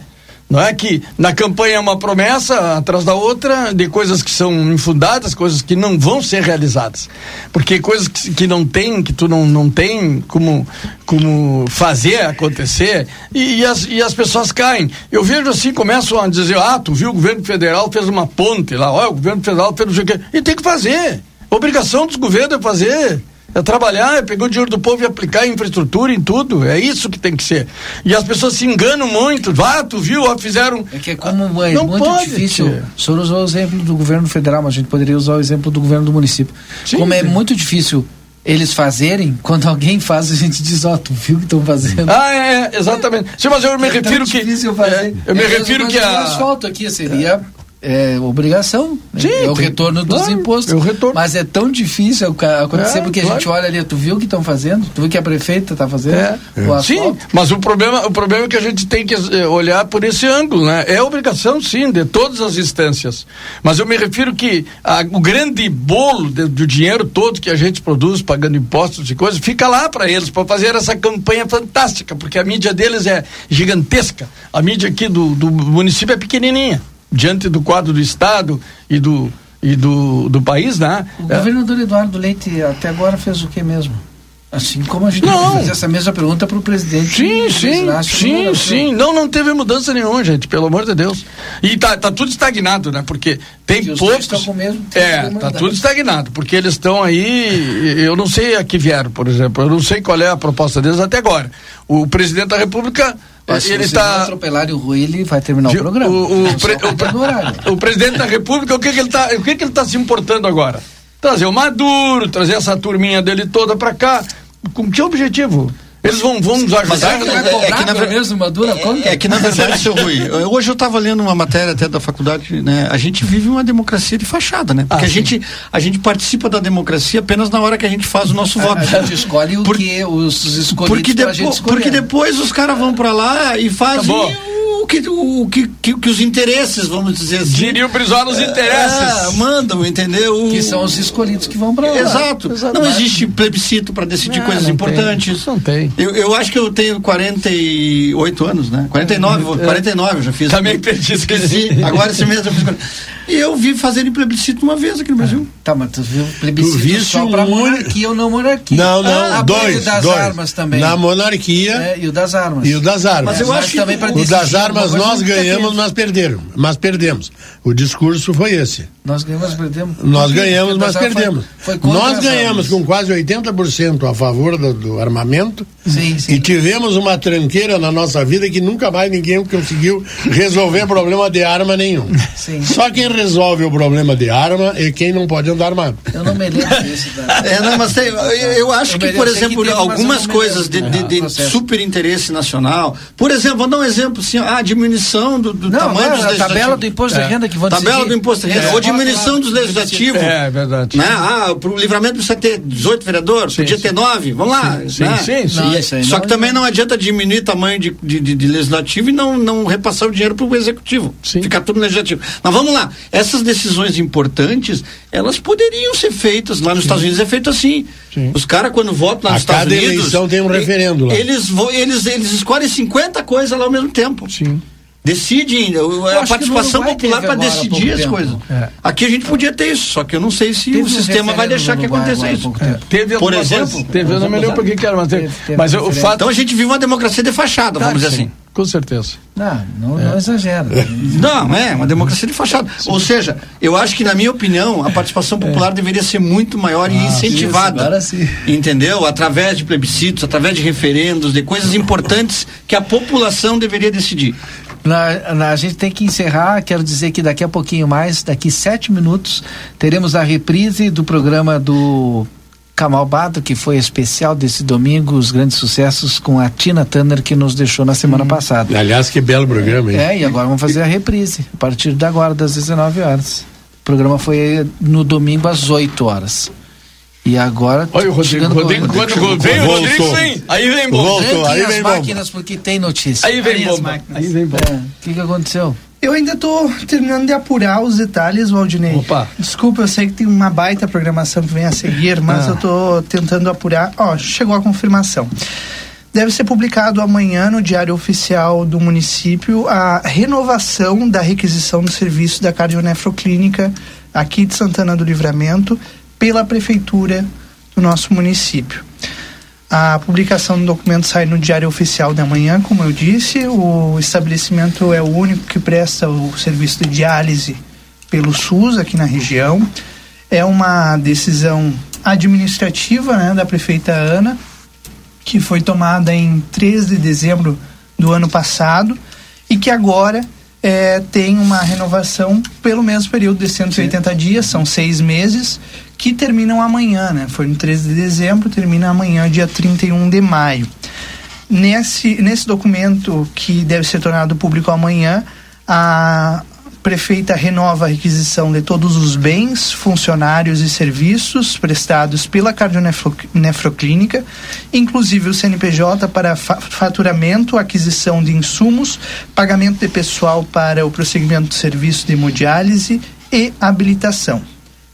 Não é que na campanha é uma promessa atrás da outra de coisas que são infundadas, coisas que não vão ser realizadas. Porque coisas que, que não tem, que tu não, não tem como, como fazer acontecer, e, e as, e as pessoas caem. Eu vejo assim, começam a dizer, ah, tu viu o governo federal fez uma ponte lá, olha, o governo federal fez o quê. E tem que fazer. Obrigação dos governos é fazer. É trabalhar, é pegar o dinheiro do povo e aplicar em infraestrutura, em tudo. É isso que tem que ser. E as pessoas se enganam muito. Ah, tu viu, ó, fizeram. É que é como é Não muito pode, difícil. tia. O senhor usou o exemplo do governo federal, mas a gente poderia usar o exemplo do governo do município. Sim, como é sim. muito difícil eles fazerem, quando alguém faz, a gente diz, ó, tu viu o que estão fazendo. Ah, é, é, exatamente. Sim, mas eu me É refiro que. difícil fazer. é, eu me É, refiro que o a. asfalto aqui seria é, obrigação. né? Sim, é o tem- retorno dos claro, impostos. é o retorno. Mas é tão difícil acontecer É, porque a claro. gente olha ali, tu viu o que estão fazendo? Tu viu que a prefeita está fazendo? É. O Sim, mas o problema, o problema é que a gente tem que eh, olhar por esse ângulo, né? É obrigação, sim, de todas as instâncias. Mas eu me refiro que a- o grande bolo de- do dinheiro todo que a gente produz, pagando impostos e coisas, fica lá para eles, para fazer essa campanha fantástica, porque a mídia deles é gigantesca. A mídia aqui do, do município é pequenininha, diante do quadro do Estado e do, e do, do país, né? O É. governador Eduardo Leite até agora fez o que mesmo? Assim como a gente Não. fazer essa mesma pergunta para o presidente. Sim, sim, sim, sim. Não, não teve mudança nenhuma, gente, pelo amor de Deus. E tá, tá tudo estagnado, né? Porque tem Que os dois poucos. estão com o mesmo É, tá tudo estagnado, porque eles estão aí. Eu não sei a que vieram, por exemplo. Eu não sei qual é a proposta deles até agora. O presidente da República. Mas se ele está atropelarem o Rui, ele vai terminar o programa. o, o, pre- o (laughs) o presidente da República, o que, que ele está, o que, que ele tá se importando agora? Trazer o Maduro, trazer essa turminha dele toda para cá. Com que objetivo? Eles vão, vão nos Mas ajudar? é que- é- é que na pelo ver- menos uma dura conta? É que na verdade, seu Rui, hoje eu estava lendo uma matéria até da faculdade, né? A gente vive uma democracia de fachada, né? Porque Ah, a sim. gente a gente participa da democracia apenas na hora que a gente faz o nosso voto. A gente escolhe o Por- que os escolhidos Porque, pra depo- gente escolher. porque depois os caras vão pra lá e fazem Acabou. o que, o, que, que, que os interesses, vamos dizer assim. Diria o Brizola os interesses. É, mandam, entendeu? Que são os escolhidos que vão pra lá. Exato. Não existe plebiscito para decidir Não, coisas não importantes. tem. Não tem. Eu, eu acho que eu tenho 48 anos, né? 49, vou- 49 eu já fiz. Também perdi esse Esqueci. (laughs) Agora esse mês eu fiz. 40. E eu vi fazerem plebiscito uma vez aqui no Brasil. Tá, mas tu viu plebiscito Tu viste só um pra único- monarquia ou não monarquia? Não, não, Ah, dois. E das dois. armas também. Na monarquia É, e o das armas. e o das armas. Mas eu Mas acho que também pra O das armas nós ganhamos, mas perderam. Mas perdemos. O discurso foi esse. Nós ganhamos, perdemos. Nós ganhamos, mas perdemos. Foi, foi Nós ganhamos com quase 80% a favor do, do armamento Sim, sim. e tivemos uma tranqueira na nossa vida que nunca mais ninguém conseguiu resolver problema de arma nenhum. Sim. Só quem resolve o problema de arma é quem não pode andar armado. Eu não me lembro. Da... É, não, mas tem- eu, eu acho Eu que, por que exemplo, eu algumas coisas de, de- do de processo. super interesse nacional. Por exemplo, vou dar um exemplo assim, a diminuição do, do Não, tamanho não, dos a tabela do imposto É. de renda que vão Tabela decidir. do imposto de renda, É. ou diminuição dos legislativos. É, verdade. Né? Ah, pro livramento precisa ter 18 vereadores, Sim, podia sim. ter 9, vamos lá. Sim, né? sim, sim. Isso Só que também não adianta diminuir o tamanho de, de, de- de legislativo e não, não repassar o dinheiro para o executivo. Sim. Ficar tudo no legislativo. Mas vamos lá, essas decisões importantes, elas poderiam ser feitas. Lá nos Estados Unidos é feito assim. Sim. Os caras, quando votam lá A nos Estados cada Unidos. eleição tem um referendo lá. Eles, eles, eles escolhem 50 coisas lá ao mesmo tempo. Sim. Decidem, o- acho a participação popular para decidir as tempo. coisas. É. Aqui a gente podia ter isso, só que eu não sei se Teve o um sistema vai deixar que aconteça isso. tempo. Teve Por exemplo? coisa? Teve, eu não me lembro por que era, mas teve. Teve- mas o fato. Então a gente vive uma democracia de fachada, vamos dizer que assim. sim, Com certeza. Não, não, não exagera. (laughs) Não, é uma democracia de fachada. Ou seja, eu acho que, na minha opinião, a participação popular deveria ser muito maior e incentivada. isso, agora sim. Entendeu? Através de plebiscitos, através de referendos, de coisas importantes que a população deveria decidir. Na, na- a gente tem que encerrar. Quero dizer que daqui a pouquinho mais, daqui sete minutos, teremos a reprise do programa do Kamal Badro, que foi especial desse domingo, os grandes sucessos com a Tina Turner, que nos deixou na semana passada. Aliás, que belo programa, hein? É, e agora vamos fazer a reprise, a partir de agora, das 19 horas. O programa foi no domingo às 8 horas. E agora. Olha o Rodrigo, com- Rodrigo, quando veio o Voltou. Rodrigo, sim. Aí vem bom. Voltou. Aí as vem bomba. máquinas porque tem notícia. Aí vem máquinas. Aí vem É, bomba. O que, que aconteceu? Eu ainda tô terminando de apurar os detalhes, Valdinei. Opa. Desculpa, eu sei que tem uma baita programação que vem a seguir, mas Ah. eu tô tentando apurar. Ó, chegou a confirmação. Deve ser publicado amanhã no Diário Oficial do município a renovação da requisição do serviço da cardionefroclínica aqui de Santana do Livramento pela prefeitura do nosso município. A publicação do documento sai no Diário Oficial da manhã, como eu disse. O estabelecimento é o único que presta o serviço de diálise pelo SUS aqui na região. É uma decisão administrativa né, da prefeita Ana, que foi tomada em 13 de dezembro do ano passado e que agora eh, tem uma renovação pelo mesmo período de 180 dias, são seis meses, que terminam amanhã, né? Foi no 13 de dezembro, termina amanhã, dia 31 de maio. Nesse, nesse documento, que deve ser tornado público amanhã, a prefeita renova a requisição de todos os bens, funcionários e serviços prestados pela cardionefroclínica, inclusive o CNPJ para fa faturamento, aquisição de insumos, pagamento de pessoal para o prosseguimento do serviço de hemodiálise e habilitação.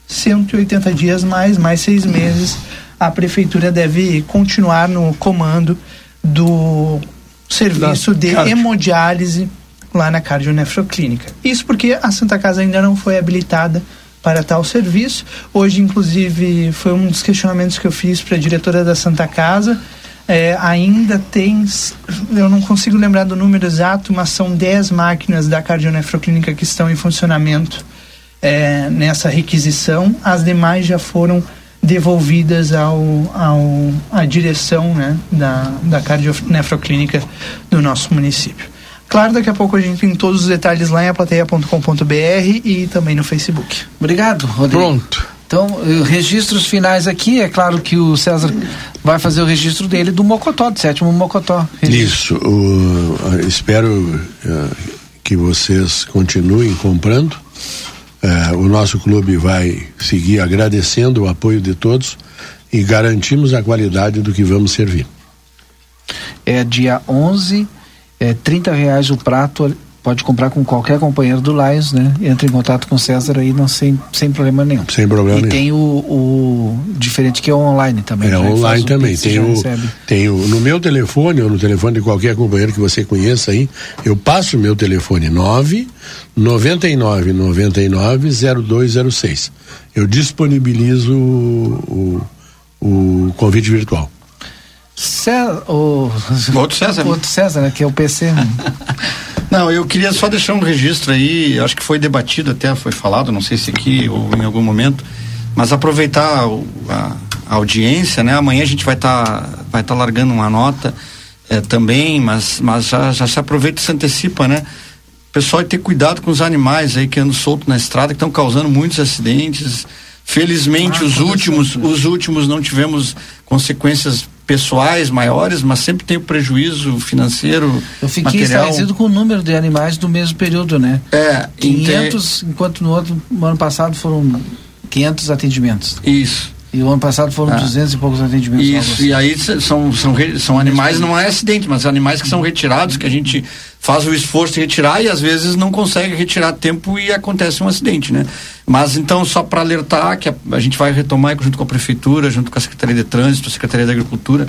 180 dias mais, mais seis meses, a prefeitura deve continuar no comando do serviço de hemodiálise lá na cardionefroclínica. Isso porque a Santa Casa ainda não foi habilitada para tal serviço. Hoje, inclusive, foi um dos questionamentos que eu fiz para a diretora da Santa Casa. É, ainda tem, eu não consigo lembrar do número exato, mas são 10 máquinas da cardionefroclínica que estão em funcionamento é, nessa requisição. As demais já foram devolvidas ao, ao à direção né, da, da cardionefroclínica do nosso município. Claro, daqui a pouco a gente tem todos os detalhes lá em aplateia.com.br e também no Facebook. Obrigado, Rodrigo. Pronto. Então, eh, registros finais aqui, é claro que o César vai fazer o registro dele do Mocotó, do sétimo Mocotó. Isso. o- eh, espero eh, que vocês continuem comprando. Eh, o nosso clube vai seguir agradecendo o apoio de todos e garantimos a qualidade do que vamos servir. É dia 11, é 30 reais o prato pode comprar com qualquer companheiro do Lions, né? Entra em contato com o César aí não sem, sem problema nenhum. Sem problema e nenhum. tem o, o diferente que é online também. É né? online também. E Tem o, recebe. tem o. No meu telefone ou no telefone de qualquer companheiro que você conheça aí, eu passo o meu telefone 9 99 99 0206. Eu disponibilizo o, o, o convite virtual. César, o... Outro César. Outro César, né? Que é o PC. (laughs) Não, eu queria só deixar um registro aí, acho que foi debatido até, foi falado, não sei se aqui ou em algum momento, mas aproveitar a, a audiência, né? Amanhã a gente vai estar vai tá largando uma nota eh, também, mas, mas já, já se aproveita e se antecipa, né? Pessoal, e ter cuidado com os animais aí que andam soltos na estrada, que estão causando muitos acidentes. Felizmente, Ah, os últimos, né? os últimos não tivemos consequências pessoais maiores, mas sempre tem o prejuízo financeiro, Eu fiquei material. estarrecido com o número de animais do mesmo período, né? É, 500, enquanto no outro, no ano passado foram 500 atendimentos. Isso. E o ano passado foram Ah. 200 e poucos atendimentos. Isso, e aí são, são, re- são animais, não é acidente, mas animais que são retirados, que a gente faz o esforço de retirar e às vezes não consegue retirar tempo e acontece um acidente, né? Mas então, só para alertar que a, a gente vai retomar junto com a Prefeitura, junto com a Secretaria de Trânsito, a Secretaria da Agricultura,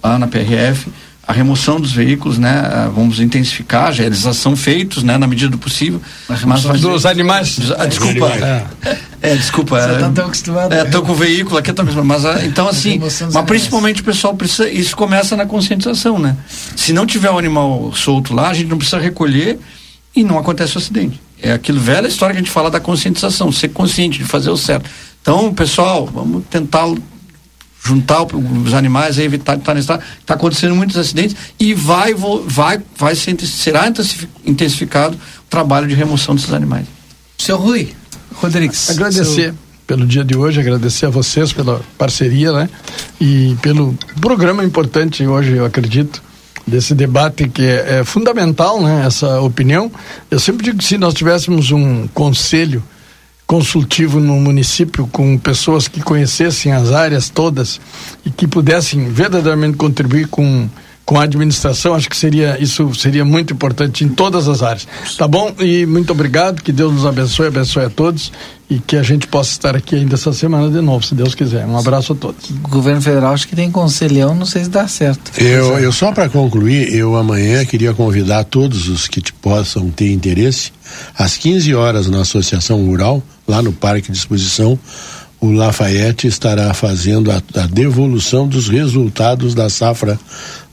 lá na PRF, a remoção dos veículos, né? Ah, Vamos intensificar, já eles já são feitos, né? Na medida do possível. Mas Dos animais. Ah, desculpa. É, desculpa. Você é, tá tão acostumado. É, tô com o veículo aqui, tô acostumado. Mas, ah, então, assim, mas principalmente o pessoal precisa. Isso começa na conscientização, né? Se não tiver o animal solto lá, a gente não precisa recolher e não acontece o acidente. É aquilo velha história que a gente fala da conscientização, ser consciente de fazer o certo. Então, pessoal, vamos tentar juntar os animais e evitar de estar estrada. Está acontecendo muitos acidentes e vai, vai, vai ser, será intensifi- intensificado o trabalho de remoção desses animais. Seu Rui Rodrigues. Agradecer pelo dia de hoje, agradecer a vocês pela parceria, né? E pelo programa importante hoje, eu acredito, desse debate que é, é fundamental, né? Essa opinião. Eu sempre digo que se nós tivéssemos um conselho consultivo no município com pessoas que conhecessem as áreas todas e que pudessem verdadeiramente contribuir com com a administração, acho que seria isso seria muito importante em todas as áreas. Tá bom? E muito obrigado, que Deus nos abençoe, abençoe a todos e que a gente possa estar aqui ainda essa semana de novo, se Deus quiser. Um abraço a todos. O governo federal acho que tem conselhão, não sei se dá certo. Eu, eu só para concluir, eu amanhã queria convidar todos os que te possam ter interesse, às 15 horas na Associação Rural, lá no Parque de Exposição, o Lafayette estará fazendo a, a devolução dos resultados da safra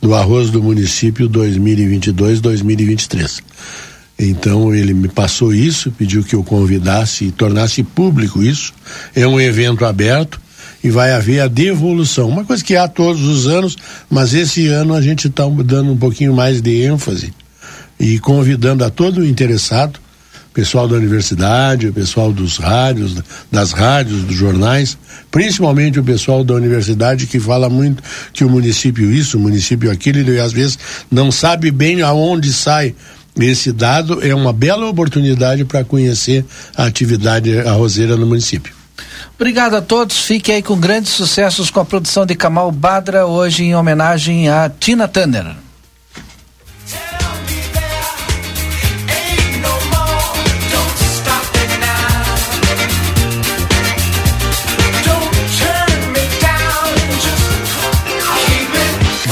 do arroz do município 2022-2023. Então ele me passou isso, pediu que eu convidasse e tornasse público isso. É um evento aberto e vai haver a devolução. Uma coisa que há todos os anos, mas esse ano a gente está dando um pouquinho mais de ênfase e convidando a todo o interessado, pessoal da universidade, o pessoal dos rádios, das rádios, dos jornais, principalmente o pessoal da universidade que fala muito que o município isso, o município aquilo, e às vezes não sabe bem aonde sai esse dado, é uma bela oportunidade para conhecer a atividade arrozeira no município. Obrigado a todos. Fique aí com grandes sucessos com a produção de Kamal Badra, hoje em homenagem a Tina Turner.